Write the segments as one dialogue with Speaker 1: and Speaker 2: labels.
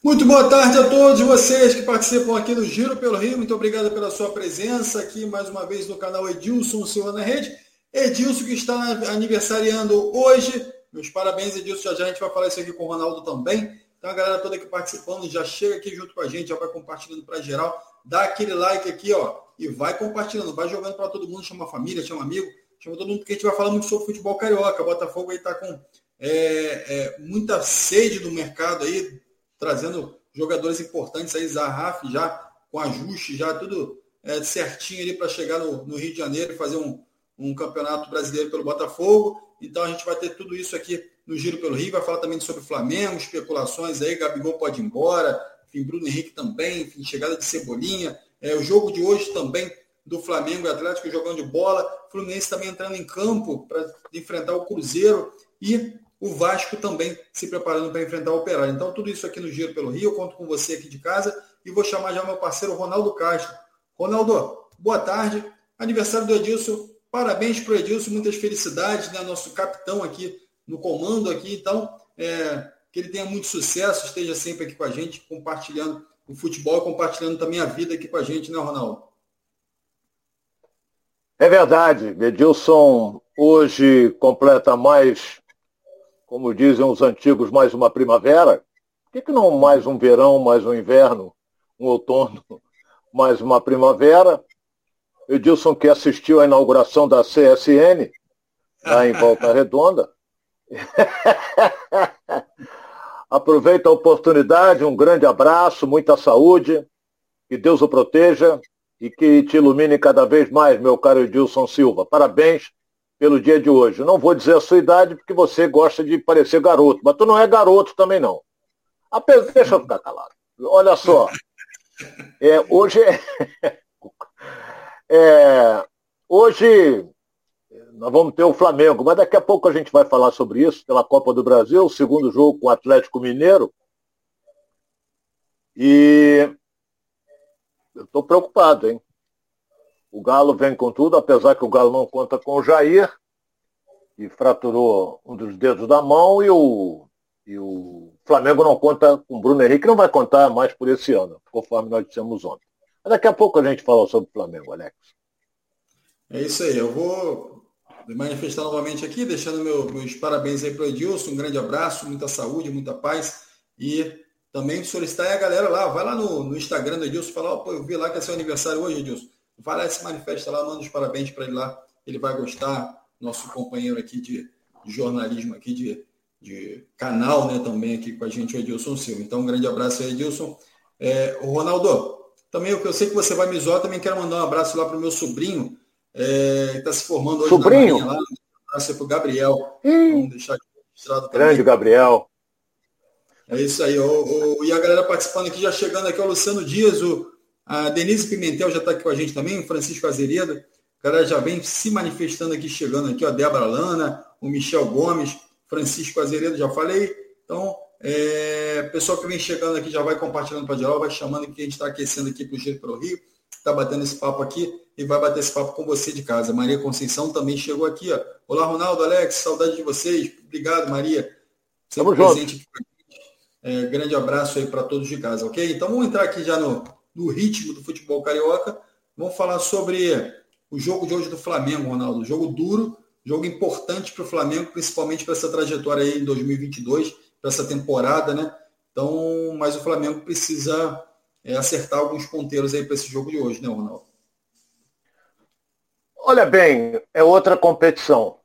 Speaker 1: Muito boa tarde a todos vocês que participam aqui do Giro pelo Rio. Muito obrigado pela sua presença aqui mais uma vez no canal Edilson Silva na Rede. Edilson que está aniversariando hoje. Meus parabéns, Edilson. Já já a gente vai falar isso aqui com o Ronaldo também. Então a galera toda aqui participando já chega aqui junto com a gente, já vai compartilhando para geral. Dá aquele like aqui, ó, e vai compartilhando, vai jogando para todo mundo, chama a família, chama amigo, chama todo mundo, porque a gente vai falar muito sobre futebol carioca. O Botafogo aí está com é, é, muita sede do mercado aí, trazendo jogadores importantes aí, Zarraf já com ajuste, já tudo é, certinho ali para chegar no, no, Rio de Janeiro e fazer um, um campeonato brasileiro pelo Botafogo. Então a gente vai ter tudo isso aqui no Giro pelo Rio, vai falar também sobre o Flamengo, especulações aí, Gabigol pode ir embora, enfim, Bruno Henrique também, enfim, chegada de Cebolinha. É, o jogo de hoje também do Flamengo e Atlético jogando de bola, Fluminense também entrando em campo para enfrentar o Cruzeiro e o Vasco também se preparando para enfrentar o Operário. Então, tudo isso aqui no Giro pelo Rio, eu conto com você aqui de casa e vou chamar já meu parceiro Ronaldo Castro. Ronaldo, boa tarde. Aniversário do Edilson, parabéns para o Edilson, muitas felicidades, né? Nosso capitão aqui no comando aqui. Então, é, que ele tenha muito sucesso, esteja sempre aqui com a gente, compartilhando o futebol, compartilhando também a vida aqui com a gente, né, Ronaldo?
Speaker 2: É verdade. Edilson hoje completa mais como dizem os antigos, mais uma primavera? Por que, que não mais um verão, mais um inverno, um outono, mais uma primavera? Edilson que assistiu à inauguração da CSN, lá em Volta Redonda. Aproveita a oportunidade, um grande abraço, muita saúde, que Deus o proteja e que te ilumine cada vez mais, meu caro Edilson Silva. Parabéns pelo dia de hoje. Não vou dizer a sua idade porque você gosta de parecer garoto, mas tu não é garoto também não. Apesar, deixa eu ficar calado. Olha só. É, hoje é, é, hoje nós vamos ter o Flamengo, mas daqui a pouco a gente vai falar sobre isso pela Copa do Brasil, segundo jogo com o Atlético Mineiro. E eu estou preocupado, hein? O Galo vem com tudo, apesar que o Galo não conta com o Jair, que fraturou um dos dedos da mão, e o, e o Flamengo não conta com o Bruno Henrique, não vai contar mais por esse ano, conforme nós dissemos ontem. Mas daqui a pouco a gente fala sobre o Flamengo, Alex.
Speaker 1: É isso aí, eu vou manifestar novamente aqui, deixando meu, meus parabéns aí para o Edilson, um grande abraço, muita saúde, muita paz e também solicitar a galera lá, vai lá no, no Instagram do Edilson, falar, oh, pô, eu vi lá que é seu aniversário hoje, Edilson Vai lá e se manifesta lá, manda os parabéns para ele lá. Ele vai gostar. Nosso companheiro aqui de, de jornalismo, aqui de, de, canal, né, também aqui com a gente, o Edilson Silva. Então, um grande abraço aí, Edilson. É, o Ronaldo, também eu, eu sei que você vai me zoar, também quero mandar um abraço lá para o meu sobrinho, é, que está se formando hoje
Speaker 2: sobrinho? na Marinha, lá.
Speaker 1: Um abraço para o Gabriel. Hum. Vamos deixar aqui
Speaker 2: registrado também. Grande Gabriel.
Speaker 1: É isso aí. O, o, e a galera participando aqui, já chegando aqui, o Luciano Dias, o a Denise Pimentel já está aqui com a gente também, o Francisco Azeredo. O cara já vem se manifestando aqui, chegando aqui, ó, Débora Lana, o Michel Gomes, Francisco Azeredo, já falei. Então, é, pessoal que vem chegando aqui já vai compartilhando para geral, vai chamando que a gente está aquecendo aqui para o Giro pelo Rio, está batendo esse papo aqui e vai bater esse papo com você de casa. Maria Conceição também chegou aqui, ó. Olá, Ronaldo, Alex, saudade de vocês. Obrigado, Maria.
Speaker 2: Sempre presente aqui.
Speaker 1: É, grande abraço aí para todos de casa, ok? Então vamos entrar aqui já no, no ritmo do futebol carioca. Vamos falar sobre o jogo de hoje do Flamengo, Ronaldo. Jogo duro, jogo importante para o Flamengo, principalmente para essa trajetória aí em 2022, para essa temporada, né? Então, mas o Flamengo precisa é, acertar alguns ponteiros aí para esse jogo de hoje, né, Ronaldo?
Speaker 2: Olha bem, é outra competição.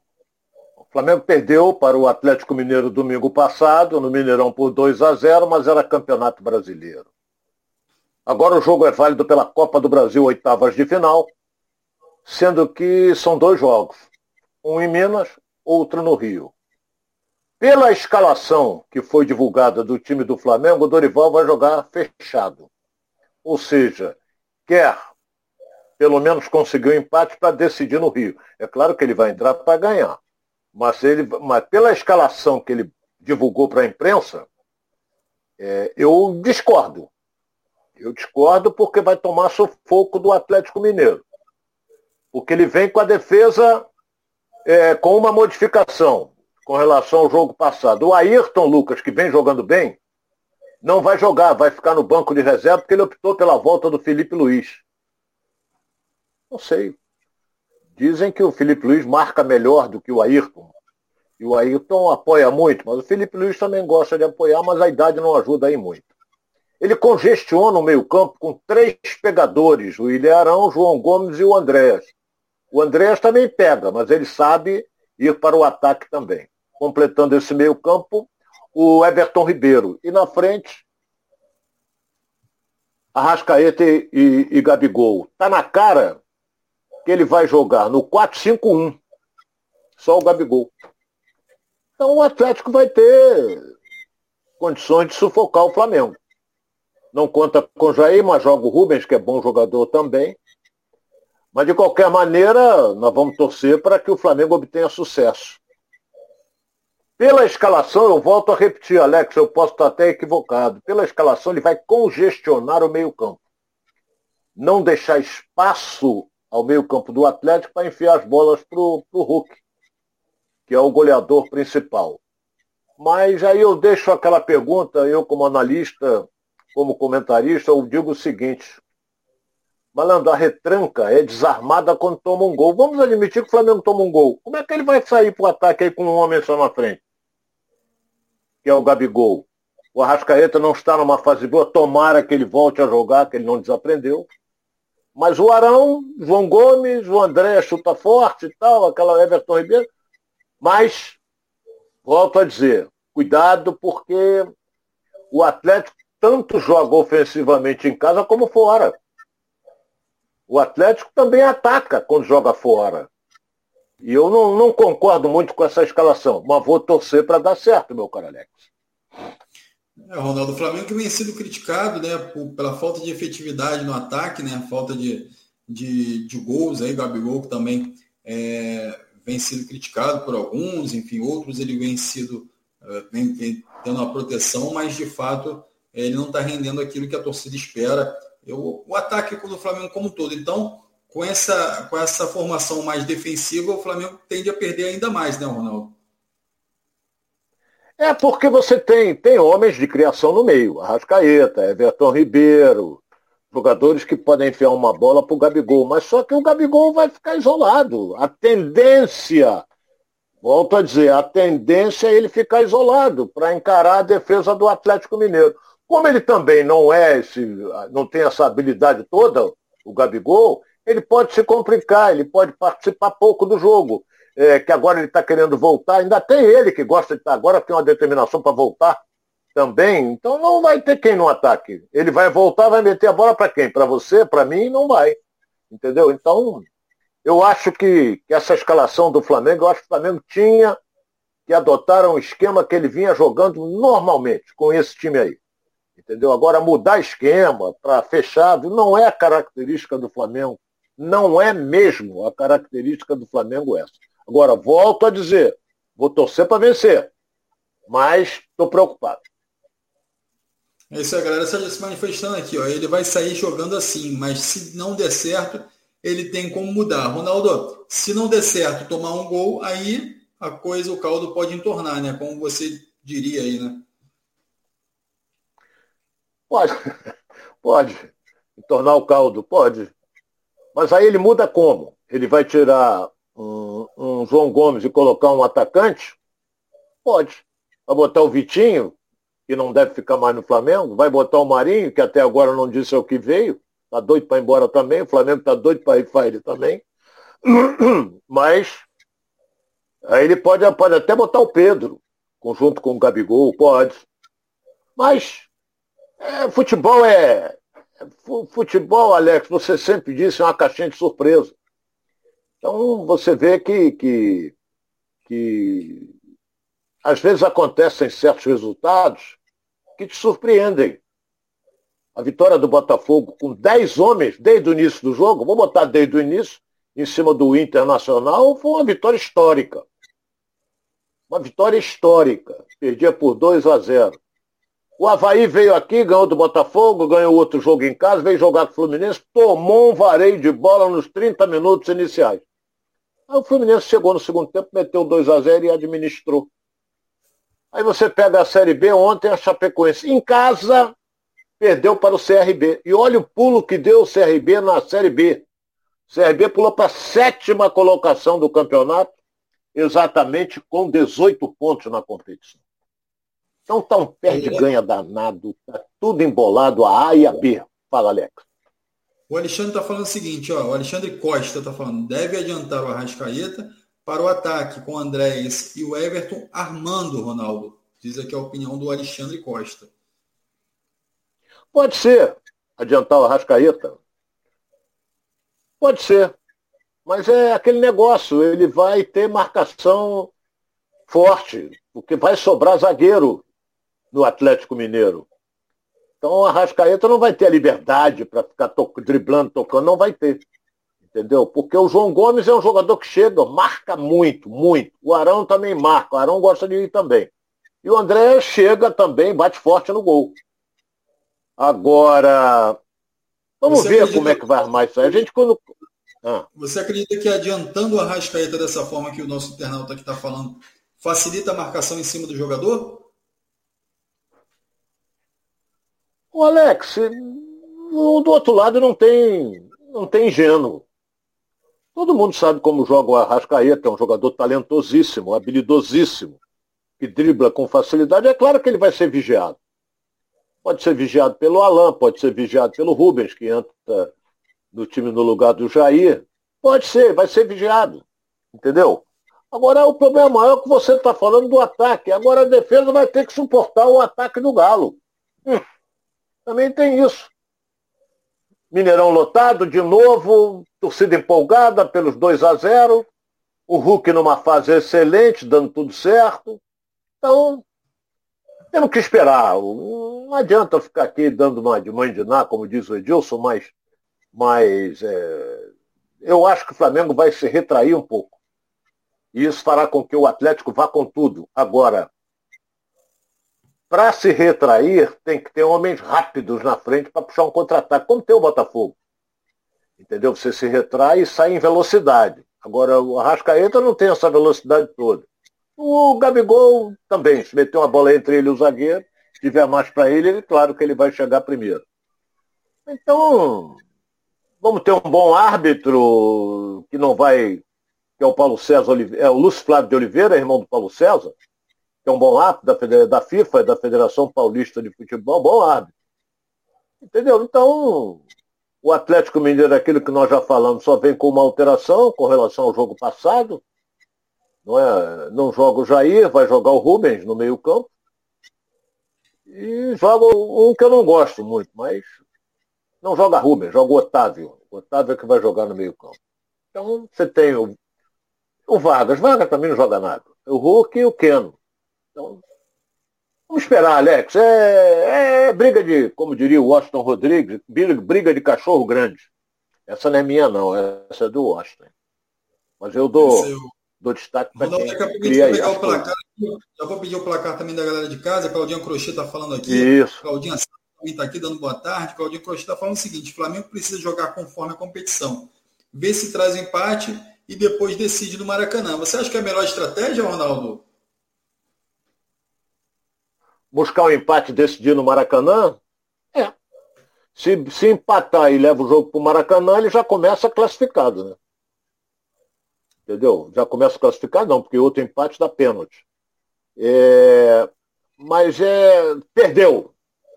Speaker 2: O Flamengo perdeu para o Atlético Mineiro domingo passado, no Mineirão por 2 a 0, mas era campeonato brasileiro. Agora o jogo é válido pela Copa do Brasil, oitavas de final, sendo que são dois jogos, um em Minas, outro no Rio. Pela escalação que foi divulgada do time do Flamengo, o Dorival vai jogar fechado. Ou seja, quer pelo menos conseguir um empate para decidir no Rio. É claro que ele vai entrar para ganhar. Mas, ele, mas pela escalação que ele divulgou para a imprensa, é, eu discordo. Eu discordo porque vai tomar sufoco do Atlético Mineiro. Porque ele vem com a defesa é, com uma modificação com relação ao jogo passado. O Ayrton Lucas, que vem jogando bem, não vai jogar, vai ficar no banco de reserva porque ele optou pela volta do Felipe Luiz. Não sei. Dizem que o Felipe Luiz marca melhor do que o Ayrton. E o Ayrton apoia muito, mas o Felipe Luiz também gosta de apoiar, mas a idade não ajuda aí muito. Ele congestiona o meio-campo com três pegadores, o William Arão, o João Gomes e o Andréas. O Andréas também pega, mas ele sabe ir para o ataque também. Completando esse meio-campo, o Everton Ribeiro. E na frente, Arrascaeta e, e, Gabigol. Tá na cara que ele vai jogar no 4-5-1. Só o Gabigol. Então o Atlético vai ter condições de sufocar o Flamengo. Não conta com o Jair, mas joga o Rubens, que é bom jogador também. Mas de qualquer maneira, nós vamos torcer para que o Flamengo obtenha sucesso. Pela escalação, eu volto a repetir, Alex, eu posso estar até equivocado. Pela escalação, ele vai congestionar o meio-campo. Não deixar espaço ao meio-campo do Atlético para enfiar as bolas para o Hulk, que é o goleador principal. Mas aí eu deixo aquela pergunta, eu como analista, como comentarista, eu digo o seguinte. Malandro, a retranca é desarmada quando toma um gol. Vamos admitir que o Flamengo toma um gol. Como é que ele vai sair para o ataque aí com um homem só na frente? Que é o Gabigol. O Arrascaeta não está numa fase boa. Tomara que ele volte a jogar, que ele não desaprendeu. Mas o Arão, João Gomes, o André chuta forte e tal, aquela Everton Ribeiro. Mas, volto a dizer, cuidado porque o Atlético tanto joga ofensivamente em casa como fora. O Atlético também ataca quando joga fora. E eu não, não concordo muito com essa escalação, mas vou torcer para dar certo, meu caro Alex.
Speaker 1: É, Ronaldo, o Flamengo que vem sendo criticado né, por, pela falta de efetividade no ataque, né, falta de, de, de gols aí, Gabigol também é, vem sendo criticado por alguns, enfim, outros ele vem sido é, vem, vem tendo uma proteção, mas de fato ele não está rendendo aquilo que a torcida espera. Eu, o ataque do Flamengo como um todo. Então, com essa, com essa formação mais defensiva, o Flamengo tende a perder ainda mais, né, Ronaldo?
Speaker 2: É porque você tem, tem homens de criação no meio. Arrascaeta, Everton Ribeiro, jogadores que podem enfiar uma bola para o Gabigol. Mas só que o Gabigol vai ficar isolado. A tendência, volto a dizer, a tendência é ele ficar isolado para encarar a defesa do Atlético Mineiro. Como ele também não é esse, não tem essa habilidade toda, o Gabigol, ele pode se complicar, ele pode participar pouco do jogo é, que agora ele está querendo voltar, ainda tem ele que gosta de estar, agora tem uma determinação para voltar também, então não vai ter quem no ataque. Ele vai voltar, vai meter a bola para quem? Para você, para mim, não vai. Entendeu? Então, eu acho que, que, essa escalação do Flamengo, eu acho que o Flamengo tinha que adotar um esquema que ele vinha jogando normalmente com esse time aí. Entendeu? Agora, mudar esquema para fechado não é a característica do Flamengo. Não é mesmo a característica do Flamengo essa. Agora, volto a dizer, vou torcer para vencer, mas estou preocupado.
Speaker 1: É isso aí, galera se manifestando aqui. Ó. Ele vai sair jogando assim, mas se não der certo, ele tem como mudar. Ronaldo, se não der certo tomar um gol, aí a coisa, o caldo pode entornar, né? Como você diria aí, né?
Speaker 2: Pode, pode. Entornar o caldo, pode. Mas aí ele muda como? Ele vai tirar um, um João Gomes e colocar um atacante? Pode. Vai botar o Vitinho, que não deve ficar mais no Flamengo, vai botar o Marinho, que até agora não disse o que veio, tá doido para ir embora também, o Flamengo tá doido para ir para ele também. Mas aí ele pode, pode até botar o Pedro, conjunto com o Gabigol, pode. Mas é, futebol é. Futebol, Alex, você sempre disse, é uma caixinha de surpresa. Então você vê que, que, que às vezes acontecem certos resultados que te surpreendem. A vitória do Botafogo com 10 homens desde o início do jogo, vou botar desde o início, em cima do Internacional, foi uma vitória histórica. Uma vitória histórica. Perdia por 2 a 0. O Havaí veio aqui, ganhou do Botafogo, ganhou outro jogo em casa, veio jogar com o Fluminense, tomou um vareio de bola nos 30 minutos iniciais. Aí o Fluminense chegou no segundo tempo, meteu 2 a 0 e administrou. Aí você pega a Série B ontem, a Chapecoense em casa perdeu para o CRB. E olha o pulo que deu o CRB na Série B. O CRB pulou para a sétima colocação do campeonato, exatamente com 18 pontos na competição. Então tá um perde-ganha danado, tá tudo embolado, a A e a B. Fala, Alex.
Speaker 1: O Alexandre está falando o seguinte, ó, o Alexandre Costa está falando, deve adiantar o Arrascaeta para o ataque com o Andréas e o Everton armando o Ronaldo. Diz aqui a opinião do Alexandre Costa.
Speaker 2: Pode ser adiantar o Arrascaeta. Pode ser. Mas é aquele negócio, ele vai ter marcação forte, porque vai sobrar zagueiro no Atlético Mineiro. Então a Rascaeta não vai ter a liberdade para ficar to driblando, tocando, não vai ter. Entendeu? Porque o João Gomes é um jogador que chega, marca muito, muito. O Arão também marca, o Arão gosta de ir também. E o André chega também, bate forte no gol. Agora, vamos Você ver acredita... como é que vai armar isso aí. A gente quando.
Speaker 1: Ah. Você acredita que adiantando a Rascaeta dessa forma que o nosso internauta aqui está falando, facilita a marcação em cima do jogador?
Speaker 2: O Alex, do outro lado não tem, não tem ingênuo. Todo mundo sabe como joga o Arrascaeta, é um jogador talentosíssimo, habilidosíssimo, que dribla com facilidade. É claro que ele vai ser vigiado. Pode ser vigiado pelo Alain, pode ser vigiado pelo Rubens, que entra no time no lugar do Jair. Pode ser, vai ser vigiado. Entendeu? Agora o problema maior é que você está falando do ataque. Agora a defesa vai ter que suportar o ataque do Galo. Hum. Também tem isso. Mineirão lotado de novo, torcida empolgada pelos 2 a 0 o Hulk numa fase excelente, dando tudo certo. Então, temos que esperar. Não adianta ficar aqui dando uma de mãe de ná, como diz o Edilson, mas, mas é, eu acho que o Flamengo vai se retrair um pouco. E isso fará com que o Atlético vá com tudo. Agora, para se retrair, tem que ter homens rápidos na frente para puxar um contra-ataque, como tem o Botafogo. Entendeu? Você se retrai e sai em velocidade. Agora, o Arrascaeta não tem essa velocidade toda. O Gabigol também, se meter uma bola entre ele e o zagueiro, se tiver mais para ele, ele, claro que ele vai chegar primeiro. Então, vamos ter um bom árbitro que não vai, que é o Paulo César é o Lúcio Flávio de Oliveira, irmão do Paulo César, que é um bom árbitro da, da FIFA, da Federação Paulista de Futebol, bom árbitro. Entendeu? Então, o Atlético Mineiro, aquilo que nós já falamos, só vem com uma alteração com relação ao jogo passado. Não, é, não joga o Jair, vai jogar o Rubens no meio campo. E joga um que eu não gosto muito, mas não joga Rubens, joga o Otávio. O Otávio é que vai jogar no meio campo. Então você tem o, o Vargas. Vargas também não joga nada. O Hulk e o Keno. Então, vamos esperar, Alex. É, é, briga de, como diria o Washington Rodrigues, briga de cachorro grande. Essa não é minha, não. Essa é do Washington. Mas eu dou, eu... dou destaque para quem cria
Speaker 1: pegar o placar. Já vou pedir o placar também da galera de casa. Claudinha Crochê está falando aqui.
Speaker 2: Isso.
Speaker 1: Claudinha também está aqui dando boa tarde. Claudinha Crochê está falando o seguinte, Flamengo precisa jogar conforme a competição. Ver se traz empate e depois decide no Maracanã. Você acha que é a melhor estratégia, Ronaldo?
Speaker 2: Buscar o um empate desse dia no Maracanã? É. Se, se empatar e leva o jogo para o Maracanã, ele já começa classificado, né? Entendeu? Já começa classificado, não, porque outro empate dá pênalti. É, mas é, perdeu.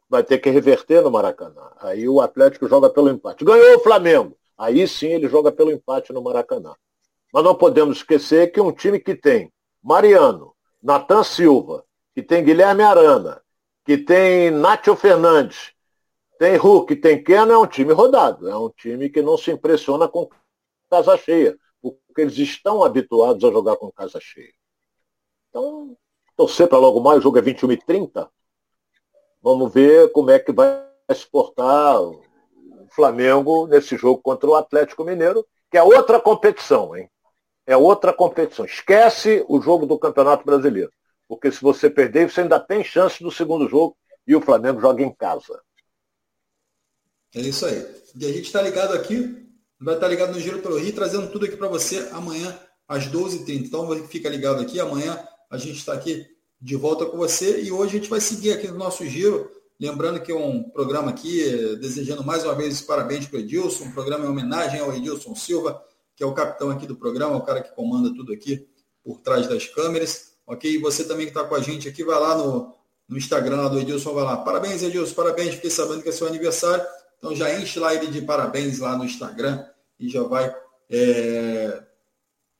Speaker 2: Vai ter que reverter no Maracanã. Aí o Atlético joga pelo empate. Ganhou o Flamengo. Aí sim ele joga pelo empate no Maracanã. Mas não podemos esquecer que um time que tem Mariano, Natan Silva, que tem Guilherme Arana, que tem Nátio Fernandes, tem Hulk, tem Keno, é um time rodado. É um time que não se impressiona com casa cheia, porque eles estão habituados a jogar com casa cheia. Então, torcer para logo mais, o jogo é 21 e 30. Vamos ver como é que vai se portar o Flamengo nesse jogo contra o Atlético Mineiro, que é outra competição, hein? É outra competição. Esquece o jogo do Campeonato Brasileiro. Porque se você perder, você ainda tem chance no segundo jogo e o Flamengo joga em casa.
Speaker 1: É isso aí. E a gente está ligado aqui, vai estar tá ligado no Giro pelo Rio, trazendo tudo aqui para você amanhã às 12h30. Então fica ligado aqui, amanhã a gente está aqui de volta com você e hoje a gente vai seguir aqui no nosso giro, lembrando que é um programa aqui, desejando mais uma vez parabéns para o Edilson, um programa em homenagem ao Edilson Silva, que é o capitão aqui do programa, o cara que comanda tudo aqui por trás das câmeras, ok? Você também que está com a gente aqui, vai lá no, no Instagram lá do Edilson, vai lá. Parabéns, Edilson, parabéns, fiquei sabendo que é seu aniversário, então já enche lá ele de parabéns lá no Instagram e já vai é,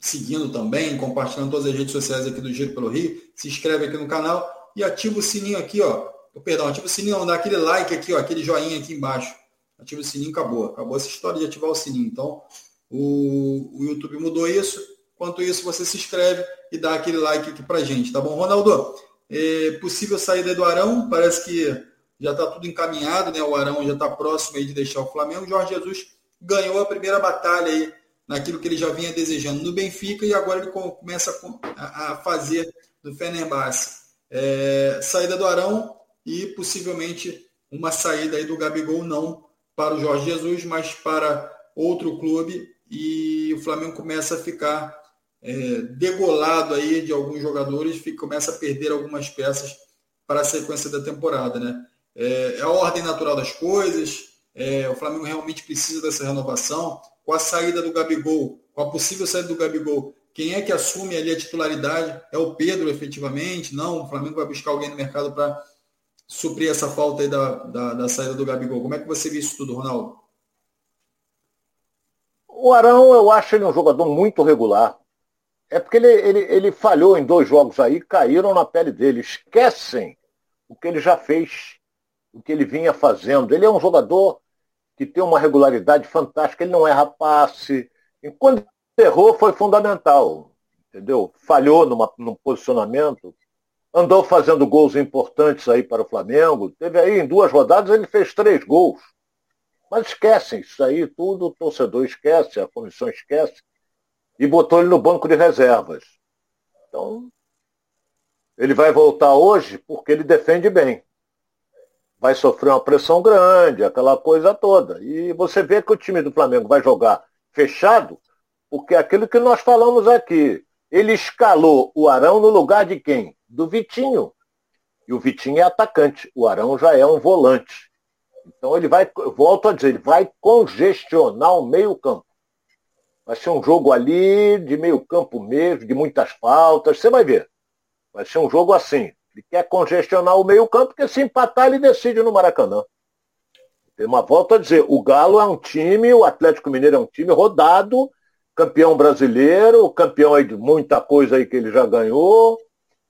Speaker 1: seguindo também, compartilhando todas as redes sociais aqui do Giro pelo Rio. Se inscreve aqui no canal e ativa o sininho aqui, ó. Perdão, ativa o sininho, dá aquele like aqui, ó, aquele joinha aqui embaixo. Ativa o sininho, acabou. Acabou essa história de ativar o sininho. Então, o, o YouTube mudou isso. Enquanto isso, você se inscreve e dá aquele like aqui pra gente, tá bom? Ronaldo, é possível saída do Arão, parece que já está tudo encaminhado, né? O Arão já está próximo aí de deixar o Flamengo. Jorge Jesus ganhou a primeira batalha aí naquilo que ele já vinha desejando no Benfica e agora ele começa a fazer no Fenerbahçe. É, saída do Arão e possivelmente uma saída aí do Gabigol não para o Jorge Jesus, mas para outro clube e o Flamengo começa a ficar é, degolado aí de alguns jogadores, fica, começa a perder algumas peças para a sequência da temporada, né? É, é a ordem natural das coisas, é, o Flamengo realmente precisa dessa renovação com a saída do Gabigol, com a possível saída do Gabigol, quem é que assume ali a titularidade? É o Pedro, efetivamente? Não, o Flamengo vai buscar alguém no mercado para suprir essa falta aí da, da, da, saída do Gabigol. Como é que você vê isso tudo, Ronaldo?
Speaker 2: O Arão, eu acho ele um jogador muito regular. É porque ele, ele, ele falhou em dois jogos aí, caíram na pele dele. Esquecem o que ele já fez, o que ele vinha fazendo. Ele é um jogador que tem uma regularidade fantástica, ele não erra passe. E quando errou, foi fundamental, entendeu? Falhou numa, num posicionamento, andou fazendo gols importantes aí para o Flamengo. Teve aí, em duas rodadas, ele fez três gols. Mas esquecem isso aí, tudo o torcedor esquece, a comissão esquece, e botou ele no banco de reservas. Então, ele vai voltar hoje porque ele defende bem vai sofrer uma pressão grande, aquela coisa toda. E você vê que o time do Flamengo vai jogar fechado, porque é aquilo que nós falamos aqui, ele escalou o Arão no lugar de quem? Do Vitinho. E o Vitinho é atacante, o Arão já é um volante. Então ele vai, volto a dizer, ele vai congestionar o meio-campo. Vai ser um jogo ali de meio-campo mesmo, de muitas faltas, você vai ver. Vai ser um jogo assim. Ele quer congestionar o meio-campo, porque se empatar, ele decide no Maracanã. Tem uma volta a dizer, o Galo é um time, o Atlético Mineiro é um time rodado, campeão brasileiro, campeão aí de muita coisa aí que ele já ganhou.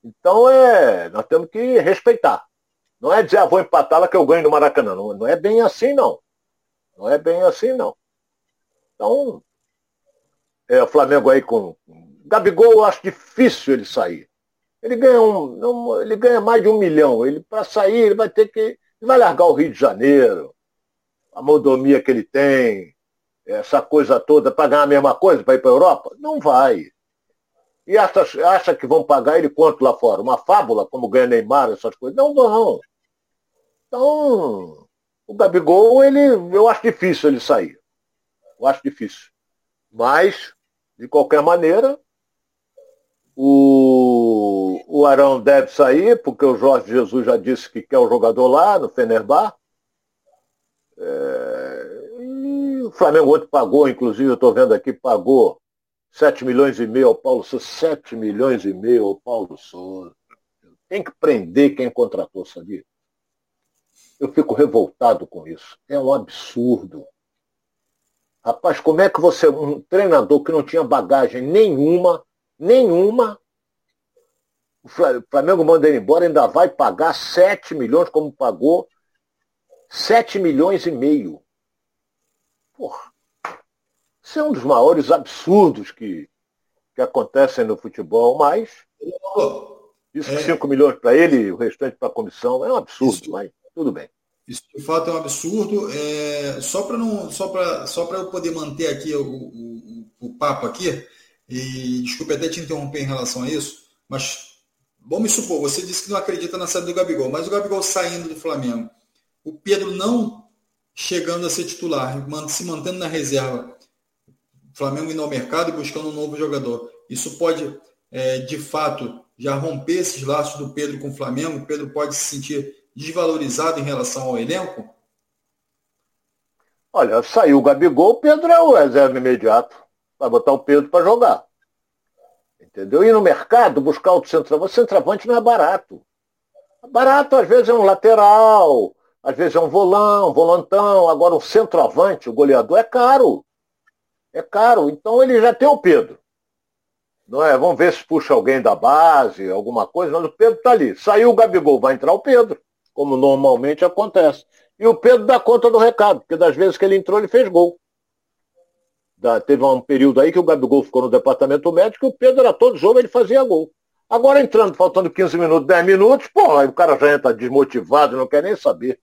Speaker 2: Então é, nós temos que respeitar. Não é dizer, ah, vou empatar lá que eu ganho no Maracanã. Não, não é bem assim, não. Não é bem assim, não. Então, é, o Flamengo aí com. Gabigol, eu acho difícil ele sair. Ele ganha, um, ele ganha mais de um milhão. Ele, para sair, ele vai ter que. Ele vai largar o Rio de Janeiro, a modomia que ele tem, essa coisa toda, para ganhar a mesma coisa, para ir para a Europa? Não vai. E acha, acha que vão pagar ele quanto lá fora? Uma fábula, como ganha Neymar, essas coisas? Não vão. Então, o Gabigol, ele, eu acho difícil ele sair. Eu acho difícil. Mas, de qualquer maneira, o, o Arão deve sair, porque o Jorge Jesus já disse que quer o jogador lá no Fenerbah. É, e o Flamengo ontem pagou, inclusive, eu estou vendo aqui, pagou 7 milhões e meio ao Paulo Souza. 7 milhões e meio ao Paulo Souza. Tem que prender quem contratou, sabia? Eu fico revoltado com isso. É um absurdo. Rapaz, como é que você, um treinador que não tinha bagagem nenhuma, nenhuma. O Flamengo manda ele embora, ainda vai pagar 7 milhões, como pagou 7 milhões e meio. Porra. Isso é um dos maiores absurdos que, que acontecem no futebol, mas isso é, 5 milhões para ele, o restante para a comissão, é um absurdo, isso, mas tudo bem.
Speaker 1: Isso de fato é um absurdo. É, só para não, só para só eu poder manter aqui o, o, o papo aqui, e desculpe até te interromper em relação a isso, mas vamos supor, você disse que não acredita na saída do Gabigol, mas o Gabigol saindo do Flamengo, o Pedro não chegando a ser titular, se mantendo na reserva, o Flamengo indo ao mercado e buscando um novo jogador. Isso pode é, de fato, já romper esses laços do Pedro com o Flamengo? O Pedro pode se sentir desvalorizado em relação ao elenco?
Speaker 2: Olha, saiu o Gabigol, o Pedro é o reserva imediato. Vai botar o Pedro para jogar. Entendeu? Ir no mercado, buscar outro centroavante. Centroavante não é barato. Barato, às vezes, é um lateral, às vezes é um volão, um volantão. Agora, um centroavante, o goleador, é caro. É caro. Então, ele já tem o Pedro. Não é? Vamos ver se puxa alguém da base, alguma coisa. Mas o Pedro está ali. Saiu o Gabigol, vai entrar o Pedro, como normalmente acontece. E o Pedro dá conta do recado, porque das vezes que ele entrou, ele fez gol. Da, teve um período aí que o Gabigol ficou no departamento médico e o Pedro era todo jogo, ele fazia gol. Agora entrando, faltando 15 minutos, 10 minutos, pô, aí o cara já entra desmotivado, não quer nem saber.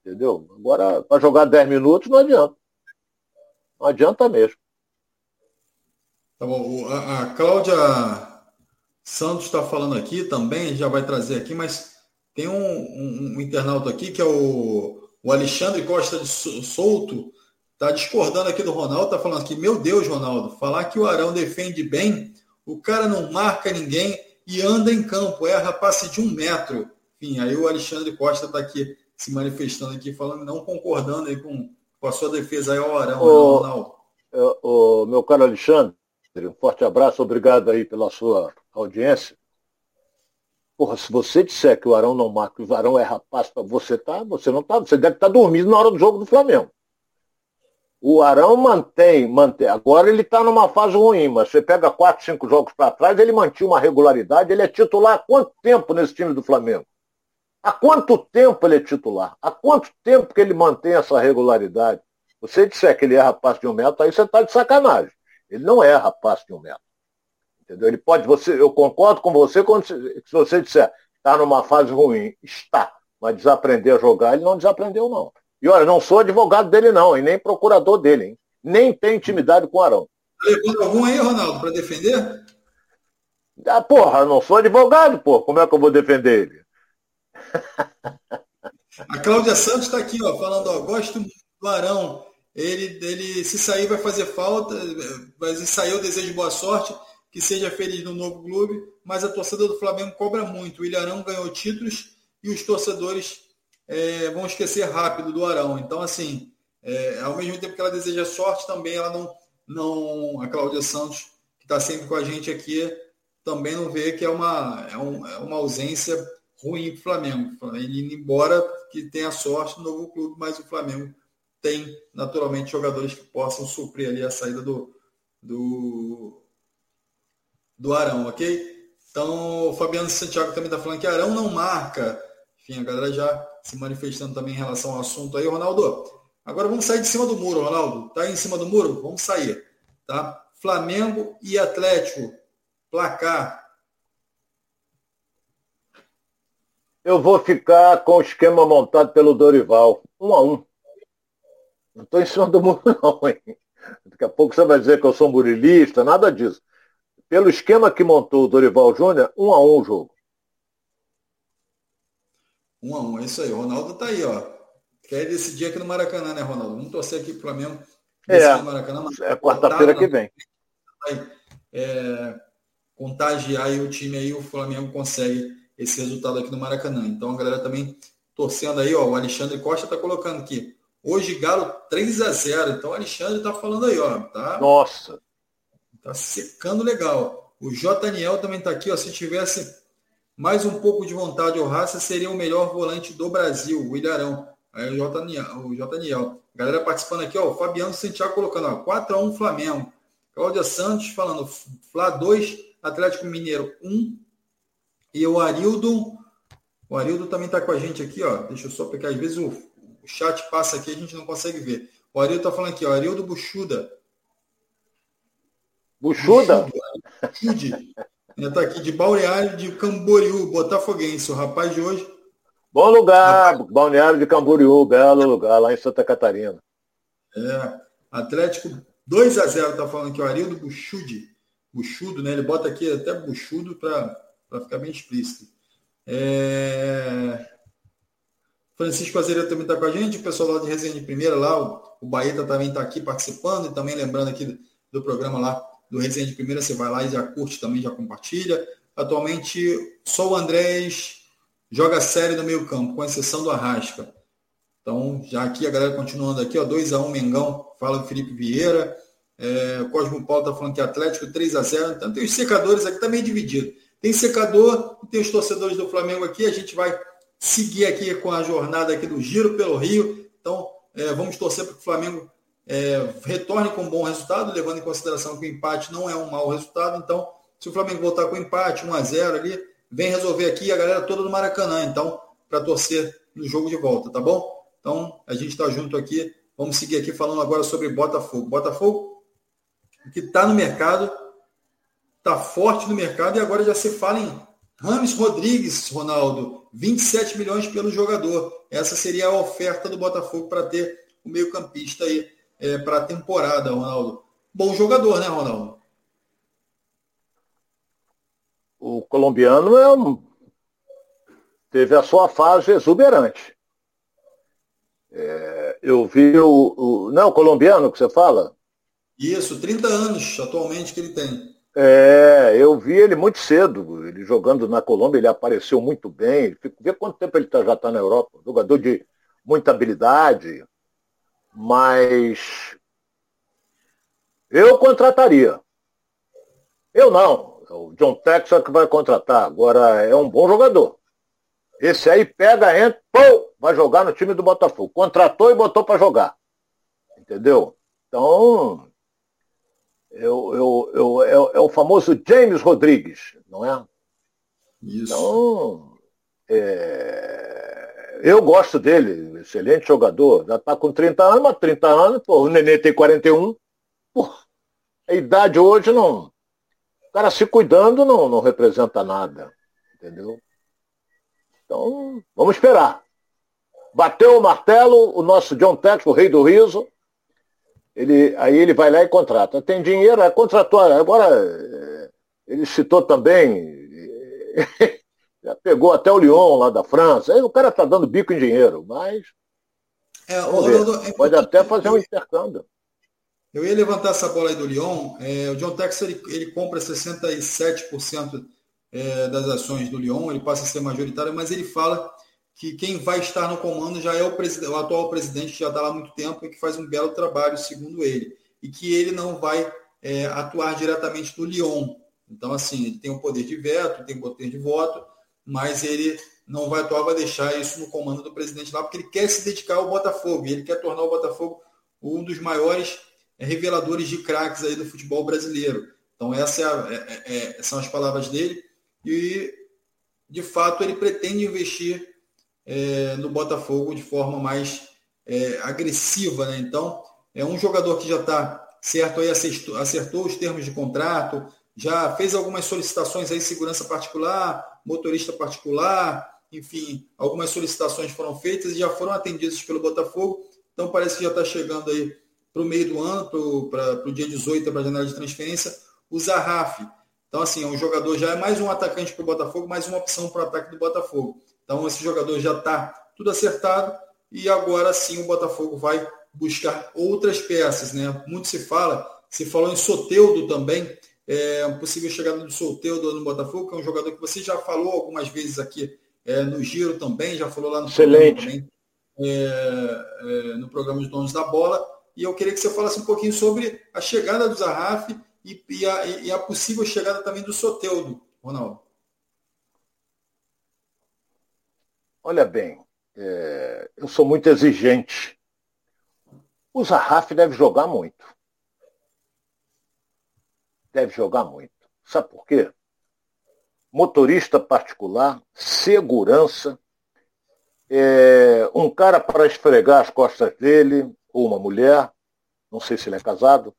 Speaker 2: Entendeu? Agora, para jogar 10 minutos, não adianta. Não adianta mesmo.
Speaker 1: Tá bom. A, a Cláudia Santos está falando aqui também, já vai trazer aqui, mas tem um, um, um internauta aqui que é o, o Alexandre Costa de Souto, está discordando aqui do Ronaldo, está falando aqui, meu Deus, Ronaldo, falar que o Arão defende bem, o cara não marca ninguém e anda em campo, erra passe de um metro. Enfim, aí o Alexandre Costa está aqui se manifestando aqui, falando, não concordando aí com, com a sua defesa aí ao Arão,
Speaker 2: ô, Ronaldo. Ô, meu caro Alexandre, um forte abraço, obrigado aí pela sua audiência. Porra, se você disser que o Arão não marca, o Arão é rapaz você tá, você não tá, você deve estar tá dormindo na hora do jogo do Flamengo. O Arão mantém, mantém. Agora ele está numa fase ruim, mas você pega quatro, cinco jogos para trás, ele mantinha uma regularidade. Ele é titular há quanto tempo nesse time do Flamengo? Há quanto tempo ele é titular? Há quanto tempo que ele mantém essa regularidade? Você disser que ele é rapaz de um metro, aí você está de sacanagem. Ele não é rapaz de um metro. Entendeu? Ele pode, você, eu concordo com você quando se você disser está numa fase ruim, está, mas desaprender a jogar, ele não desaprendeu, não. E olha, não sou advogado dele, não, e nem procurador dele, hein? Nem tem intimidade com o Arão.
Speaker 1: Levando algum aí, Ronaldo, para defender?
Speaker 2: Ah, porra, não sou advogado, pô. Como é que eu vou defender ele?
Speaker 1: A Cláudia Santos está aqui, ó, falando, ó, gosto do Arão. Ele, ele, se sair, vai fazer falta, mas se sair, eu desejo boa sorte que seja feliz no novo clube, mas a torcida do Flamengo cobra muito. O Ilharão ganhou títulos e os torcedores é, vão esquecer rápido do Arão. Então, assim, é, ao mesmo tempo que ela deseja sorte, também ela não, não a Cláudia Santos, que está sempre com a gente aqui, também não vê que é uma, é, um, é uma ausência ruim para o Flamengo. Ele embora, que tenha sorte no novo clube, mas o Flamengo tem naturalmente jogadores que possam suprir ali a saída do, do, do Arão, ok? Então, o Fabiano Santiago também está falando que Arão não marca. Enfim, a galera já se manifestando também em relação ao assunto aí. Ronaldo, agora vamos sair de cima do muro, Ronaldo. Tá aí em cima do muro? Vamos sair. Tá? Flamengo e Atlético. Placar.
Speaker 2: Eu vou ficar com o esquema montado pelo Dorival. Um a um. Não estou em cima do muro, não, hein? Daqui a pouco você vai dizer que eu sou murilista, nada disso pelo esquema que montou o Dorival Júnior, um a um o jogo.
Speaker 1: Um a um, é isso aí. O Ronaldo tá aí, ó. Quer decidir aqui no Maracanã, né, Ronaldo? Vamos torcer aqui pro Flamengo.
Speaker 2: É, Maracanã, é quarta-feira que vem.
Speaker 1: Vai é, contagiar aí o time aí, o Flamengo consegue esse resultado aqui no Maracanã. Então a galera também torcendo aí, ó. O Alexandre Costa tá colocando aqui. Hoje Galo 3 a 0 Então o Alexandre tá falando aí, ó. Tá?
Speaker 2: Nossa.
Speaker 1: Tá secando legal. O J. Daniel também está aqui, ó. Se tivesse mais um pouco de vontade ou raça, seria o melhor volante do Brasil, o Ilharão. Aí o J. O. Galera participando aqui, ó. O Fabiano Santiago colocando, ó. 4x1 Flamengo. Cláudia Santos falando, Flá 2, Atlético Mineiro 1. E o Arildo. O Arildo também está com a gente aqui, ó. Deixa eu só pegar, às vezes o, o chat passa aqui, a gente não consegue ver. O Arildo está falando aqui, ó. Arildo Buxuda.
Speaker 2: Buchuda?
Speaker 1: Buchude. Está aqui de Balneário de Camboriú, Botafoguense, o rapaz de hoje.
Speaker 2: Bom lugar, rapaz... Balneário de Camboriú, belo lugar, lá em Santa Catarina.
Speaker 1: É, Atlético 2 a 0 tá falando aqui o Arildo Buchude. Buchudo, né? Ele bota aqui até buchudo para ficar bem explícito. É... Francisco Azevedo também está com a gente, o pessoal lá de Resenha de Primeira, lá, o, o Baeta também está aqui participando e também lembrando aqui do programa lá do Resenha de Primeira, você vai lá e já curte também, já compartilha. Atualmente, só o Andrés joga série no meio campo, com exceção do Arrasca. Então, já aqui a galera continuando aqui, ó, 2x1 um, Mengão, fala do Felipe Vieira. É, o Cosmo Paulo está falando que Atlético 3x0. Então tem os secadores aqui tá dividido. Tem secador tem os torcedores do Flamengo aqui. A gente vai seguir aqui com a jornada aqui do Giro pelo Rio. Então, é, vamos torcer para que o Flamengo é, retorne com um bom resultado, levando em consideração que o empate não é um mau resultado. Então, se o Flamengo voltar com empate, 1 a 0 ali, vem resolver aqui a galera toda do Maracanã, então, para torcer no jogo de volta, tá bom? Então, a gente está junto aqui. Vamos seguir aqui falando agora sobre Botafogo. Botafogo, que está no mercado, está forte no mercado e agora já se fala em Rames Rodrigues, Ronaldo, 27 milhões pelo jogador. Essa seria a oferta do Botafogo para ter o meio-campista aí é, para a temporada, Ronaldo. Bom jogador, né, Ronaldo?
Speaker 2: O colombiano é um... teve a sua fase exuberante. É, eu vi o, o. Não, o colombiano que você fala?
Speaker 1: Isso, 30 anos atualmente que ele tem.
Speaker 2: É, eu vi ele muito cedo, ele jogando na Colômbia, ele apareceu muito bem. Vê quanto tempo ele tá, já está na Europa. Jogador de muita habilidade, mas eu contrataria. Eu não. É o John Texas que vai contratar. Agora é um bom jogador. Esse aí pega, entra, pô, vai jogar no time do Botafogo. Contratou e botou para jogar. Entendeu? Então, eu, eu, eu, é, é, o famoso James Rodrigues, não é? Isso. Então, é, eu gosto dele, excelente jogador. Já está com 30 anos, mas 30 anos, pô, o Nenê tem 41. Pô, a idade hoje não. O cara se cuidando não, não representa nada. Entendeu? Então, vamos esperar. Bateu o martelo, o nosso John Tex, o rei do riso, ele, aí ele vai lá e contrata. Tem dinheiro, é, contratou. Agora, é, ele citou também, pegou até o Lyon lá da França. Aí o cara está dando bico em dinheiro, mas. É, é pode até fazer um intercâmbio.
Speaker 1: Eu ia levantar essa bola aí do Lyon. É, o John Tex ele, ele compra 67% é, das ações do Lyon, ele passa a ser majoritário, mas ele fala que quem vai estar no comando já é o, o atual presidente, que já está lá há muito tempo e que faz um belo trabalho, segundo ele. E que ele não vai é, atuar diretamente no Lyon. Então, assim, ele tem o poder de veto, tem o poder de voto, mas ele não vai atuar, vai deixar isso no comando do presidente lá, porque ele quer se dedicar ao Botafogo. E ele quer tornar o Botafogo um dos maiores é, reveladores de craques aí do futebol brasileiro. Então, essas é, é, é, são as palavras dele. E, de fato, ele pretende investir é, no Botafogo de forma mais é, agressiva. Né? Então, é um jogador que já está certo aí, acertou, acertou, os termos de contrato, já fez algumas solicitações aí, segurança particular, motorista particular, enfim, algumas solicitações foram feitas e já foram atendidas pelo Botafogo. Então parece que já está chegando aí para o meio do ano, para o dia 18, para a janela de transferência, o Zarraf. Então, assim, é um jogador já é mais um atacante para o Botafogo, mais uma opção para o ataque do Botafogo. Então esse jogador já está tudo acertado e agora sim o Botafogo vai buscar outras peças. Né? Muito se fala, se falou em Soteudo também, é, uma possível chegada do Soteudo no Botafogo, que é um jogador que você já falou algumas vezes aqui é, no Giro também, já falou lá no
Speaker 2: Excelente. programa também,
Speaker 1: é, é, no programa de Donos da Bola. E eu queria que você falasse um pouquinho sobre a chegada do Zarraf e, e, a, e a possível chegada também do Soteudo, Ronaldo.
Speaker 2: Olha bem, é, eu sou muito exigente. O Zarraf deve jogar muito. Deve jogar muito. Sabe por quê? Motorista particular, segurança, é, um cara para esfregar as costas dele, ou uma mulher, não sei se ele é casado.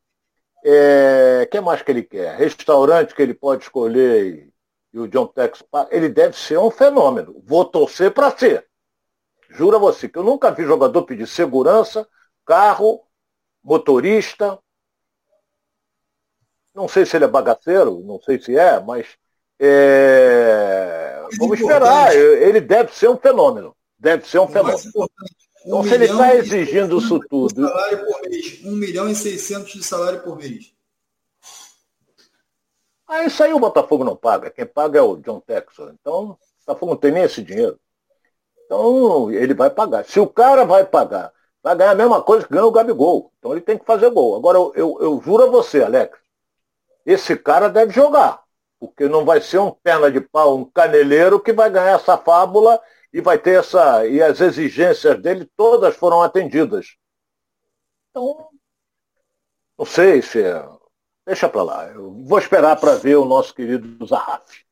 Speaker 2: É, que mais que ele quer? Restaurante que ele pode escolher e o John Tex, ele deve ser um fenômeno. Vou torcer para ser. Jura você que eu nunca vi jogador pedir segurança, carro, motorista. Não sei se ele é bagaceiro, não sei se é, mas é... vamos esperar. Ele deve ser um fenômeno. Deve ser um fenômeno. então, se ele está exigindo isso tudo.
Speaker 1: Salário por mês. 1 milhão e 600 de salário por mês.
Speaker 2: Aí isso aí o Botafogo não paga. Quem paga é o John Texas. Então, o Botafogo não tem nem esse dinheiro. Então, ele vai pagar. Se o cara vai pagar, vai ganhar a mesma coisa que ganha o Gabigol. Então ele tem que fazer gol. Agora, eu, eu, eu juro a você, Alex, esse cara deve jogar. Porque não vai ser um perna de pau, um caneleiro que vai ganhar essa fábula e vai ter essa. E as exigências dele todas foram atendidas. Então, não sei se é. Deixa para lá. Eu vou esperar para ver o nosso querido Zarraf.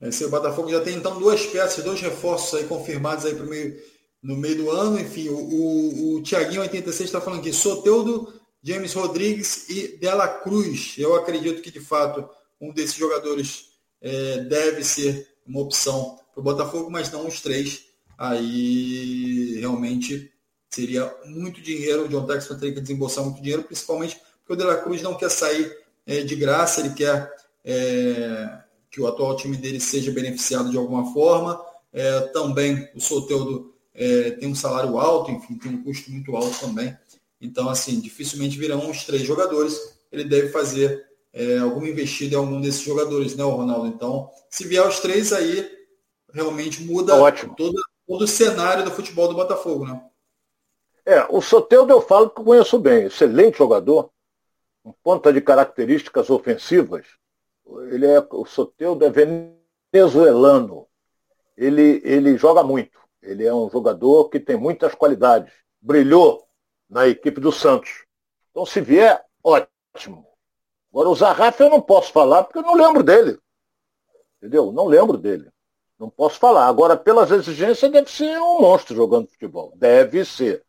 Speaker 1: Esse Botafogo já tem então duas peças, dois reforços aí confirmados aí pro meio, no meio do ano. Enfim, o, o, o Tiaguinho 86 está falando aqui, Soteudo, James Rodrigues e Dela Cruz. Eu acredito que de fato um desses jogadores é, deve ser uma opção para o Botafogo, mas não os três. Aí realmente seria muito dinheiro. O John Texton teria que desembolsar muito dinheiro, principalmente porque o De La Cruz não quer sair é, de graça, ele quer é, que o atual time dele seja beneficiado de alguma forma. É, também o Soteudo é, tem um salário alto, enfim, tem um custo muito alto também. Então, assim, dificilmente virão os três jogadores. Ele deve fazer é, alguma investida em algum desses jogadores, né, o Ronaldo? Então, se vier os três aí, realmente muda todo, todo o cenário do futebol do Botafogo, né?
Speaker 2: É, o Soteldo eu falo que eu conheço bem, excelente jogador, um ponta de características ofensivas. Ele é, o Soteldo é venezuelano. Ele, ele joga muito. Ele é um jogador que tem muitas qualidades. Brilhou na equipe do Santos. Então, se vier, ótimo. Agora, o Zarraf eu não posso falar porque eu não lembro dele. Entendeu? Não lembro dele. Não posso falar. Agora, pelas exigências, deve ser um monstro jogando futebol. Deve ser.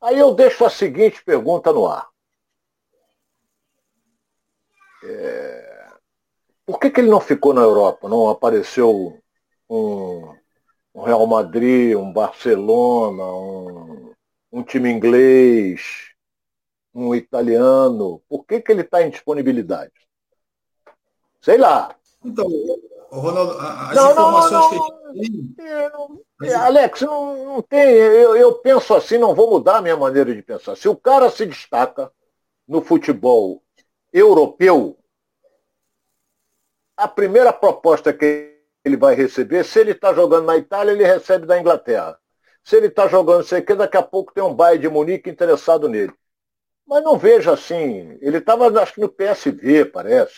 Speaker 2: Aí eu deixo a seguinte pergunta no ar. É... Por que, que ele não ficou na Europa? Não apareceu um, um Real Madrid, um Barcelona, um, um time inglês, um italiano? Por que, que ele está em disponibilidade? Sei lá.
Speaker 1: Então, Ronaldo, as não, informações não, não, que
Speaker 2: tem. Alex, não, não tem. Eu, eu penso assim, não vou mudar a minha maneira de pensar. Se o cara se destaca no futebol europeu, a primeira proposta que ele vai receber, se ele está jogando na Itália, ele recebe da Inglaterra. Se ele está jogando sei que, daqui a pouco tem um Bayern de Munique interessado nele. Mas não vejo assim. Ele estava, acho que no PSV, parece.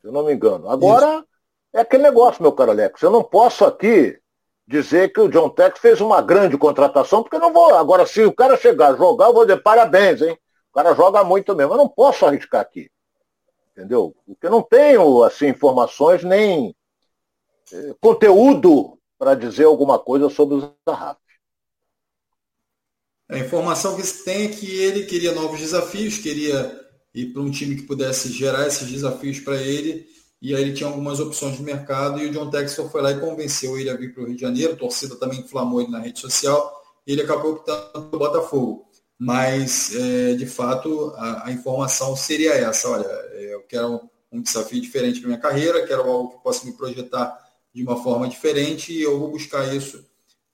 Speaker 2: Se eu não me engano. Agora, Isso. É aquele negócio, meu caro Alex. Eu não posso aqui dizer que o John Tex fez uma grande contratação, porque eu não vou. Agora, se o cara chegar a jogar, eu vou dizer parabéns, hein? O cara joga muito mesmo. Eu não posso arriscar aqui. Entendeu? Porque eu não tenho, assim, informações nem eh, conteúdo para dizer alguma coisa sobre o Zahavi.
Speaker 1: A informação que se tem é que ele queria novos desafios, queria ir para um time que pudesse gerar esses desafios para ele e aí ele tinha algumas opções de mercado e o John Textor foi lá e convenceu ele a vir para o Rio de Janeiro, a torcida também inflamou ele na rede social e ele acabou optando pelo Botafogo. Mas, é, de fato, a, a, informação seria essa, olha, eu quero um, um desafio diferente para minha carreira, quero algo que possa me projetar de uma forma diferente e eu vou buscar isso.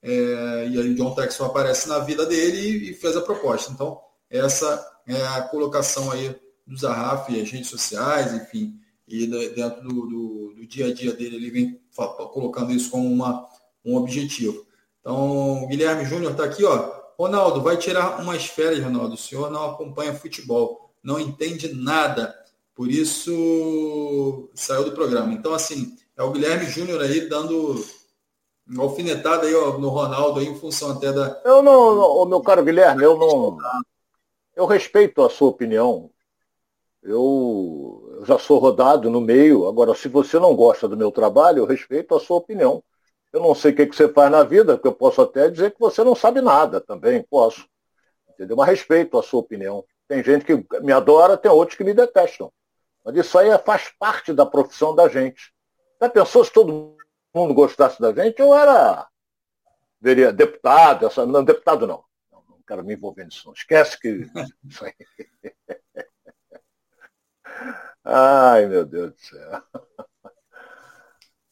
Speaker 1: É, e aí o John Textor aparece na vida dele e, e fez a proposta. Então, essa é a colocação aí do Zarraf, as redes sociais, enfim, e dentro do, do, do, dia a dia dele ele vem colocando isso como uma, um objetivo. Então, o Guilherme Júnior está aqui, ó. Ronaldo, vai tirar umas férias, Ronaldo. O senhor não acompanha futebol, não entende nada. Por isso saiu do programa. Então, assim, é o Guilherme Júnior aí dando uma alfinetada aí ó, no Ronaldo aí, em função até da.
Speaker 2: Eu não, meu caro Guilherme, eu não. Eu respeito a sua opinião. Eu eu já sou rodado no meio. Agora, se você não gosta do meu trabalho, eu respeito a sua opinião. Eu não sei o que, que você faz na vida, porque eu posso até dizer que você não sabe nada também, posso. Entendeu? Mas respeito a sua opinião. Tem gente que me adora, tem outros que me detestam. Mas isso aí faz parte da profissão da gente. Já pensou se todo mundo gostasse da gente? Eu era veria deputado, essa, não, deputado não. não. Não quero me envolver nisso, não. Esquece que. Ai, meu Deus do céu.